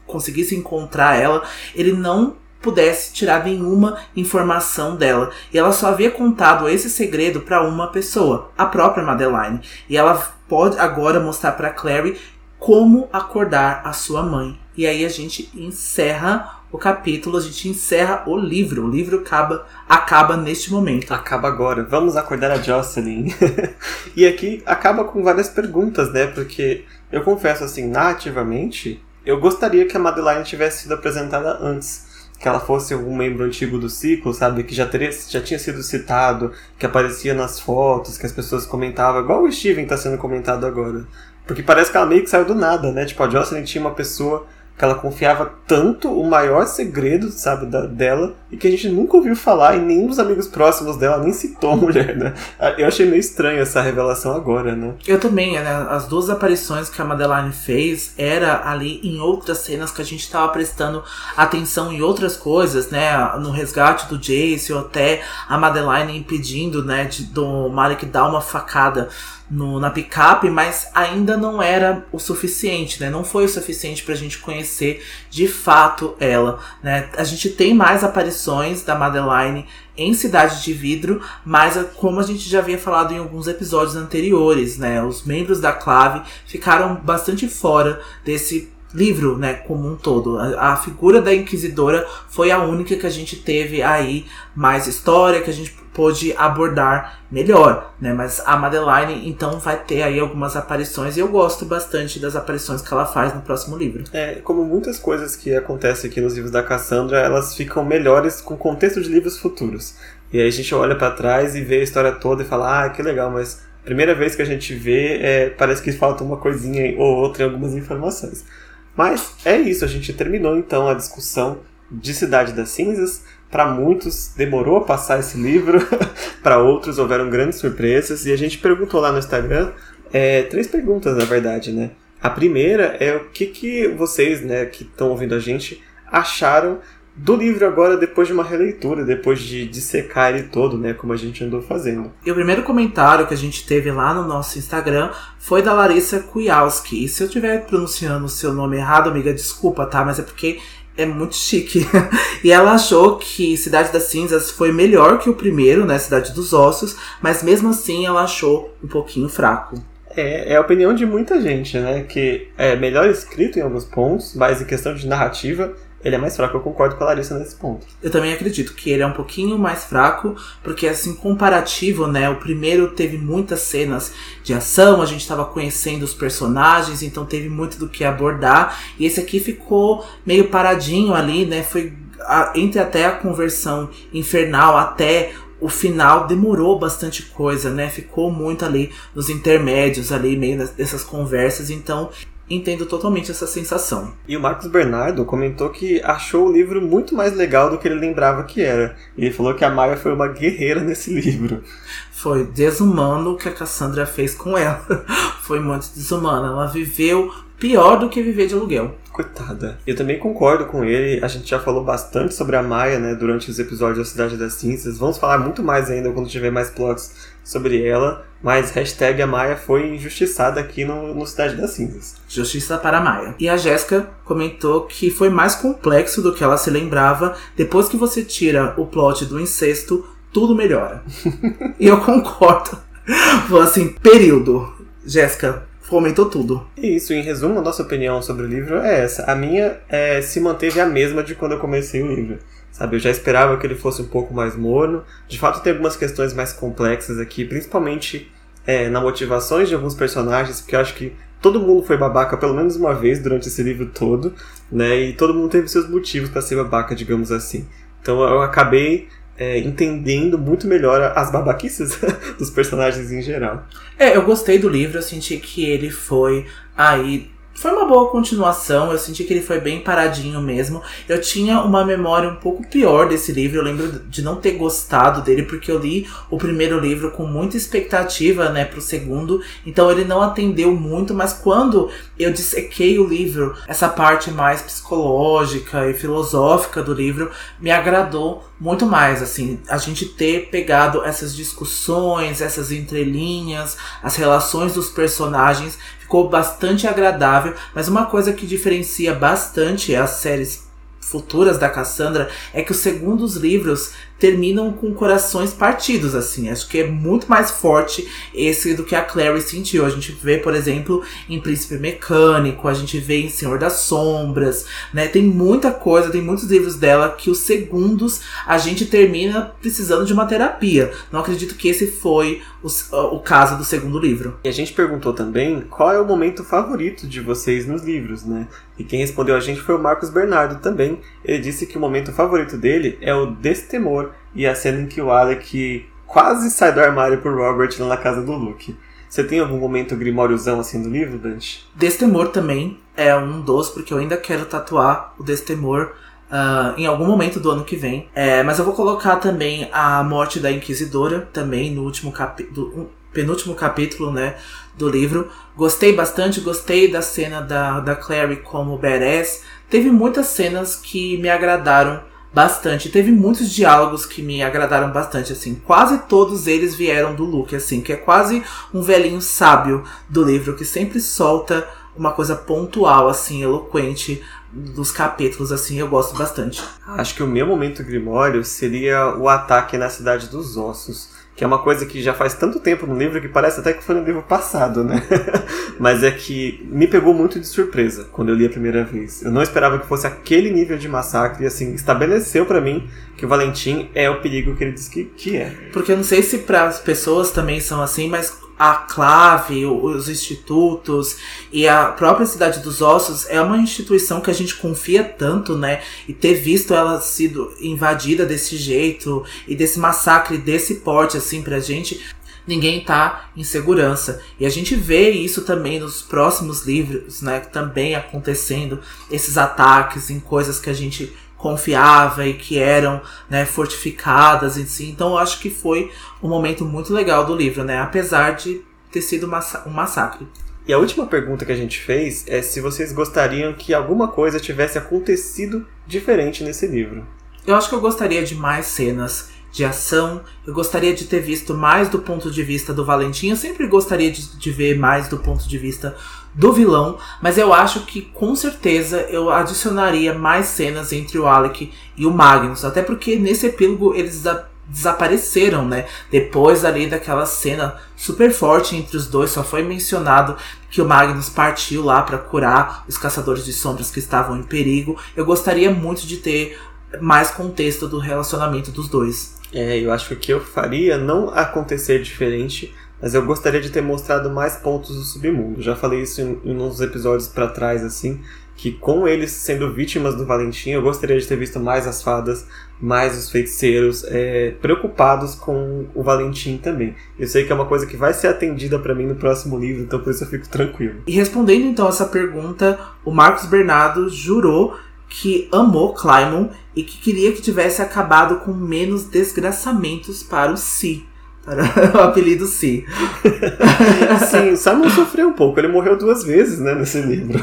conseguisse encontrar ela, ele não pudesse tirar nenhuma informação dela. E ela só havia contado esse segredo para uma pessoa, a própria Madeline. E ela pode agora mostrar para Clary como acordar a sua mãe. E aí a gente encerra o capítulo, a gente encerra o livro. O livro acaba, acaba neste momento. Acaba agora. Vamos acordar a Jocelyn. e aqui acaba com várias perguntas, né? Porque eu confesso assim, nativamente, eu gostaria que a Madeline tivesse sido apresentada antes que ela fosse um membro antigo do ciclo, sabe? Que já, teria, já tinha sido citado, que aparecia nas fotos, que as pessoas comentavam, igual o Steven está sendo comentado agora. Porque parece que ela meio que saiu do nada, né? Tipo, a Jocelyn tinha uma pessoa que ela confiava tanto o maior segredo, sabe, da, dela, e que a gente nunca ouviu falar, e nenhum dos amigos próximos dela nem citou a mulher, né? Eu achei meio estranho essa revelação agora, né? Eu também, né? As duas aparições que a Madeline fez era ali em outras cenas que a gente tava prestando atenção em outras coisas, né? No resgate do Jace, ou até a Madeline impedindo, né, de, do Malik dar uma facada no, na picape, mas ainda não era o suficiente, né? Não foi o suficiente pra gente conhecer de fato ela, né? A gente tem mais aparições da Madeline em Cidade de Vidro, mas como a gente já havia falado em alguns episódios anteriores, né? Os membros da Clave ficaram bastante fora desse livro, né, como um todo. A, a, figura da Inquisidora foi a única que a gente teve aí mais história, que a gente pôde abordar melhor, né? Mas a Madeline, então, vai ter aí algumas aparições e eu gosto bastante das aparições que ela faz no próximo livro. É, como muitas coisas que acontecem aqui nos livros da Cassandra, elas ficam melhores com o contexto de livros futuros. E aí a gente olha para trás e vê a história toda e fala, ah, que legal, mas primeira vez que a gente vê, é, parece que falta uma coisinha ou outra em algumas informações. Mas é isso, a gente terminou então a discussão de Cidade das Cinzas. Para muitos demorou a passar esse livro, para outros houveram grandes surpresas e a gente perguntou lá no Instagram é, três perguntas na verdade, né? A primeira é o que, que vocês, né, que estão ouvindo a gente, acharam do livro agora depois de uma releitura, depois de dissecar ele todo, né, como a gente andou fazendo. E o primeiro comentário que a gente teve lá no nosso Instagram foi da Larissa Kujawski. E se eu estiver pronunciando o seu nome errado, amiga, desculpa, tá? Mas é porque é muito chique. e ela achou que Cidade das Cinzas foi melhor que o primeiro, né, Cidade dos Ossos, mas mesmo assim ela achou um pouquinho fraco. É, é a opinião de muita gente, né? Que é melhor escrito em alguns pontos, mas em questão de narrativa, ele é mais fraco. Eu concordo com a Larissa nesse ponto. Eu também acredito que ele é um pouquinho mais fraco, porque assim, comparativo, né? O primeiro teve muitas cenas de ação, a gente estava conhecendo os personagens, então teve muito do que abordar. E esse aqui ficou meio paradinho ali, né? Foi a, entre até a conversão infernal até o final demorou bastante coisa, né? Ficou muito ali nos intermédios, ali, meio dessas conversas. Então, entendo totalmente essa sensação. E o Marcos Bernardo comentou que achou o livro muito mais legal do que ele lembrava que era. Ele falou que a Maia foi uma guerreira nesse livro. Foi desumano o que a Cassandra fez com ela. foi muito desumano. Ela viveu pior do que viver de aluguel. Coitada. Eu também concordo com ele. A gente já falou bastante sobre a Maia, né, durante os episódios da Cidade das Cinzas. Vamos falar muito mais ainda quando tiver mais plots sobre ela. Mas hashtag a Maia foi injustiçada aqui no, no Cidade das Cinzas. Justiça para a Maia. E a Jéssica comentou que foi mais complexo do que ela se lembrava. Depois que você tira o plot do incesto, tudo melhora. e eu concordo. Foi assim, período. Jéssica, comentou tudo. Isso, em resumo, a nossa opinião sobre o livro é essa. A minha é, se manteve a mesma de quando eu comecei o livro. Sabe, eu já esperava que ele fosse um pouco mais morno. De fato, tem algumas questões mais complexas aqui, principalmente é, na motivações de alguns personagens, porque eu acho que todo mundo foi babaca pelo menos uma vez durante esse livro todo, né? E todo mundo teve seus motivos para ser babaca, digamos assim. Então eu acabei é, entendendo muito melhor as babaquices dos personagens em geral. É, eu gostei do livro, eu senti que ele foi aí foi uma boa continuação, eu senti que ele foi bem paradinho mesmo. Eu tinha uma memória um pouco pior desse livro, eu lembro de não ter gostado dele, porque eu li o primeiro livro com muita expectativa, né, pro segundo, então ele não atendeu muito, mas quando eu dissequei o livro, essa parte mais psicológica e filosófica do livro me agradou muito mais, assim, a gente ter pegado essas discussões, essas entrelinhas, as relações dos personagens ficou bastante agradável, mas uma coisa que diferencia bastante as séries futuras da Cassandra é que os segundos livros terminam com corações partidos, assim. Acho que é muito mais forte esse do que a Clary sentiu. A gente vê, por exemplo, em Príncipe Mecânico, a gente vê em Senhor das Sombras, né? Tem muita coisa, tem muitos livros dela que os segundos a gente termina precisando de uma terapia. Não acredito que esse foi o, o caso do segundo livro. E a gente perguntou também qual é o momento favorito de vocês nos livros, né? E quem respondeu a gente foi o Marcos Bernardo também. Ele disse que o momento favorito dele é o Destemor, e a cena em que o Alec quase sai do armário pro Robert lá na casa do Luke. Você tem algum momento grimóriozão assim do livro, Dante? Destemor também. é um dos, porque eu ainda quero tatuar o Destemor uh, em algum momento do ano que vem. É, mas eu vou colocar também a morte da Inquisidora, também no último capítulo. penúltimo capítulo, né, do livro. Gostei bastante, gostei da cena da, da Clary como badass. Teve muitas cenas que me agradaram bastante. Teve muitos diálogos que me agradaram bastante, assim. Quase todos eles vieram do Luke, assim, que é quase um velhinho sábio do livro que sempre solta uma coisa pontual, assim, eloquente dos capítulos, assim, eu gosto bastante. Acho que o meu momento Grimório seria o ataque na Cidade dos Ossos que é uma coisa que já faz tanto tempo no livro que parece até que foi no livro passado, né? Mas é que me pegou muito de surpresa quando eu li a primeira vez. Eu não esperava que fosse aquele nível de massacre, e assim, estabeleceu para mim que o Valentim é o perigo que ele diz que, que é. Porque eu não sei se para as pessoas também são assim, mas a Clave, os institutos e a própria Cidade dos Ossos é uma instituição que a gente confia tanto, né? E ter visto ela sido invadida desse jeito e desse massacre desse porte, assim, pra gente, ninguém tá em segurança. E a gente vê isso também nos próximos livros, né? Também acontecendo esses ataques em coisas que a gente confiava e que eram né, fortificadas em si. Então eu acho que foi um momento muito legal do livro, né? Apesar de ter sido um massacre. E a última pergunta que a gente fez é se vocês gostariam que alguma coisa tivesse acontecido diferente nesse livro. Eu acho que eu gostaria de mais cenas de ação. Eu gostaria de ter visto mais do ponto de vista do Valentim. Eu sempre gostaria de, de ver mais do ponto de vista do vilão, mas eu acho que com certeza eu adicionaria mais cenas entre o Alec e o Magnus, até porque nesse epílogo eles desapareceram, né? Depois ali daquela cena super forte entre os dois, só foi mencionado que o Magnus partiu lá para curar os caçadores de sombras que estavam em perigo. Eu gostaria muito de ter mais contexto do relacionamento dos dois. É, eu acho que o que eu faria não acontecer diferente mas eu gostaria de ter mostrado mais pontos do submundo. Já falei isso em, em uns episódios para trás, assim, que com eles sendo vítimas do Valentim, eu gostaria de ter visto mais as fadas, mais os feiticeiros, é, preocupados com o Valentim também. Eu sei que é uma coisa que vai ser atendida para mim no próximo livro, então por isso eu fico tranquilo. E respondendo então essa pergunta, o Marcos Bernardo jurou que amou Clymon e que queria que tivesse acabado com menos desgraçamentos para o Si. O apelido Si. Sim, Simon sofreu um pouco. Ele morreu duas vezes, né, nesse livro.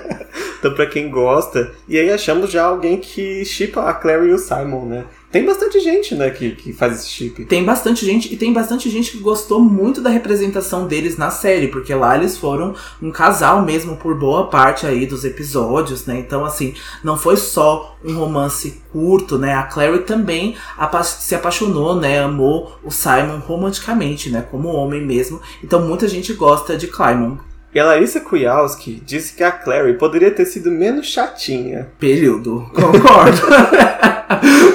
então, para quem gosta. E aí achamos já alguém que chipa a Clary e o Simon, né? Tem bastante gente, né, que, que faz esse chip. Tem bastante gente, e tem bastante gente que gostou muito da representação deles na série, porque lá eles foram um casal mesmo por boa parte aí dos episódios, né? Então, assim, não foi só um romance curto, né? A Clary também se apaixonou, né? Amou o Simon romanticamente, né? Como homem mesmo. Então, muita gente gosta de Climon. E a Larissa Kuyalski disse que a Clary poderia ter sido menos chatinha. Período. Concordo.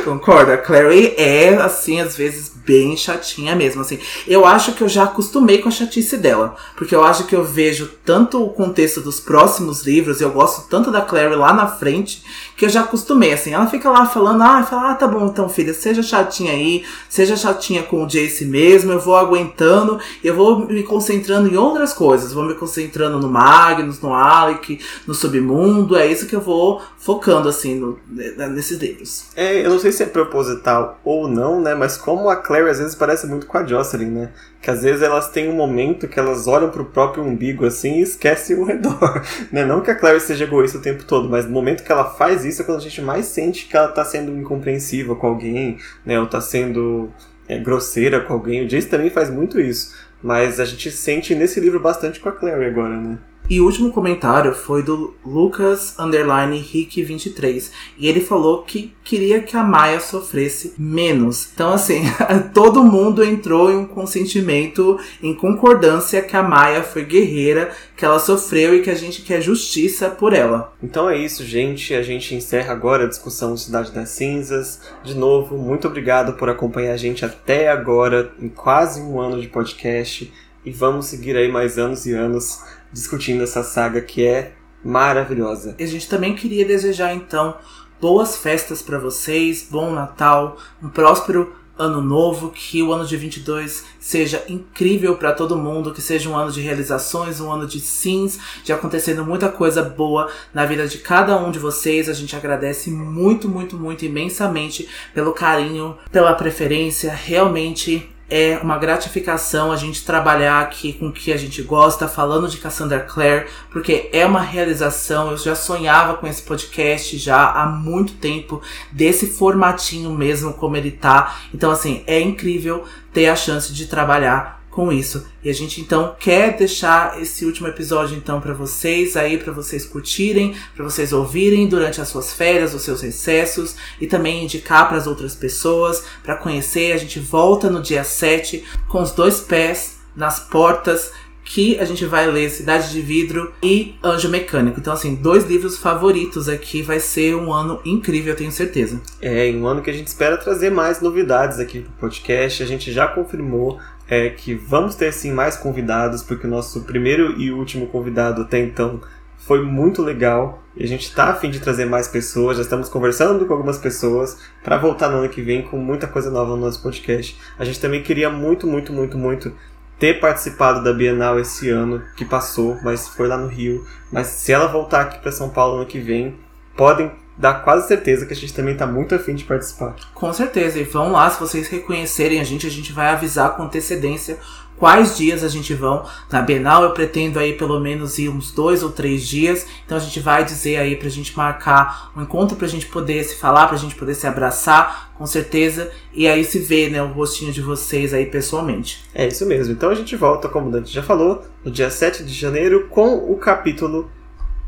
Concordo. A Clary é, assim, às vezes bem chatinha mesmo, assim. Eu acho que eu já acostumei com a chatice dela. Porque eu acho que eu vejo tanto o contexto dos próximos livros, eu gosto tanto da Clary lá na frente, que eu já acostumei, assim. Ela fica lá falando, ah, fala, ah, tá bom então, filha, seja chatinha aí, seja chatinha com o Jace mesmo, eu vou aguentando, eu vou me concentrando em outras coisas. Vou me concentrando no Magnus, no Alec, no Submundo, é isso que eu vou focando, assim, no, nesses livros. É, eu não sei se é proposital ou não, né, mas como a Clary às vezes parece muito com a Jocelyn, né? Que às vezes elas têm um momento que elas olham pro próprio umbigo assim e esquecem o redor. Né? Não que a Clary seja egoísta o tempo todo, mas no momento que ela faz isso é quando a gente mais sente que ela tá sendo incompreensiva com alguém, né? Ou tá sendo é, grosseira com alguém. O Jace também faz muito isso. Mas a gente sente nesse livro bastante com a Clary agora, né? E o último comentário foi do Lucas Underline Rick 23. E ele falou que queria que a Maia sofresse menos. Então, assim, todo mundo entrou em um consentimento, em concordância que a Maia foi guerreira, que ela sofreu e que a gente quer justiça por ela. Então é isso, gente. A gente encerra agora a discussão Cidade das Cinzas. De novo, muito obrigado por acompanhar a gente até agora, em quase um ano de podcast. E vamos seguir aí mais anos e anos discutindo essa saga que é maravilhosa. A gente também queria desejar então boas festas para vocês, bom Natal, um próspero ano novo, que o ano de 22 seja incrível para todo mundo, que seja um ano de realizações, um ano de sims, de acontecendo muita coisa boa na vida de cada um de vocês. A gente agradece muito, muito, muito imensamente pelo carinho, pela preferência. Realmente é uma gratificação a gente trabalhar aqui com o que a gente gosta, falando de Cassandra Clare, porque é uma realização. Eu já sonhava com esse podcast já há muito tempo, desse formatinho mesmo como ele tá. Então, assim, é incrível ter a chance de trabalhar com isso. E a gente então quer deixar esse último episódio então para vocês aí para vocês curtirem, para vocês ouvirem durante as suas férias, os seus recessos e também indicar para as outras pessoas para conhecer. A gente volta no dia 7 com os dois pés nas portas que a gente vai ler Cidade de Vidro e Anjo Mecânico. Então, assim, dois livros favoritos aqui. Vai ser um ano incrível, eu tenho certeza. É, um ano que a gente espera trazer mais novidades aqui pro podcast. A gente já confirmou é que vamos ter sim mais convidados, porque o nosso primeiro e último convidado até então foi muito legal e a gente está a fim de trazer mais pessoas. Já estamos conversando com algumas pessoas para voltar no ano que vem com muita coisa nova no nosso podcast. A gente também queria muito, muito, muito, muito ter participado da Bienal esse ano que passou, mas foi lá no Rio. Mas se ela voltar aqui para São Paulo no ano que vem, podem dá quase certeza que a gente também tá muito afim de participar. Com certeza, e vão lá, se vocês reconhecerem a gente, a gente vai avisar com antecedência quais dias a gente vão. Na Bienal eu pretendo aí pelo menos ir uns dois ou três dias, então a gente vai dizer aí pra gente marcar um encontro pra gente poder se falar, pra gente poder se abraçar, com certeza, e aí se ver, né, o rostinho de vocês aí pessoalmente. É isso mesmo, então a gente volta, como o Dante já falou, no dia 7 de janeiro com o capítulo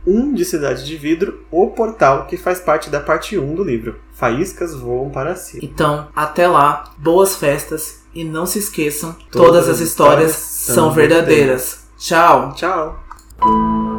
1 de Cidade de Vidro, o portal que faz parte da parte 1 do livro. Faíscas voam para cima. Então, até lá, boas festas e não se esqueçam, todas, todas as histórias, histórias são verdadeiras. verdadeiras. Tchau. Tchau.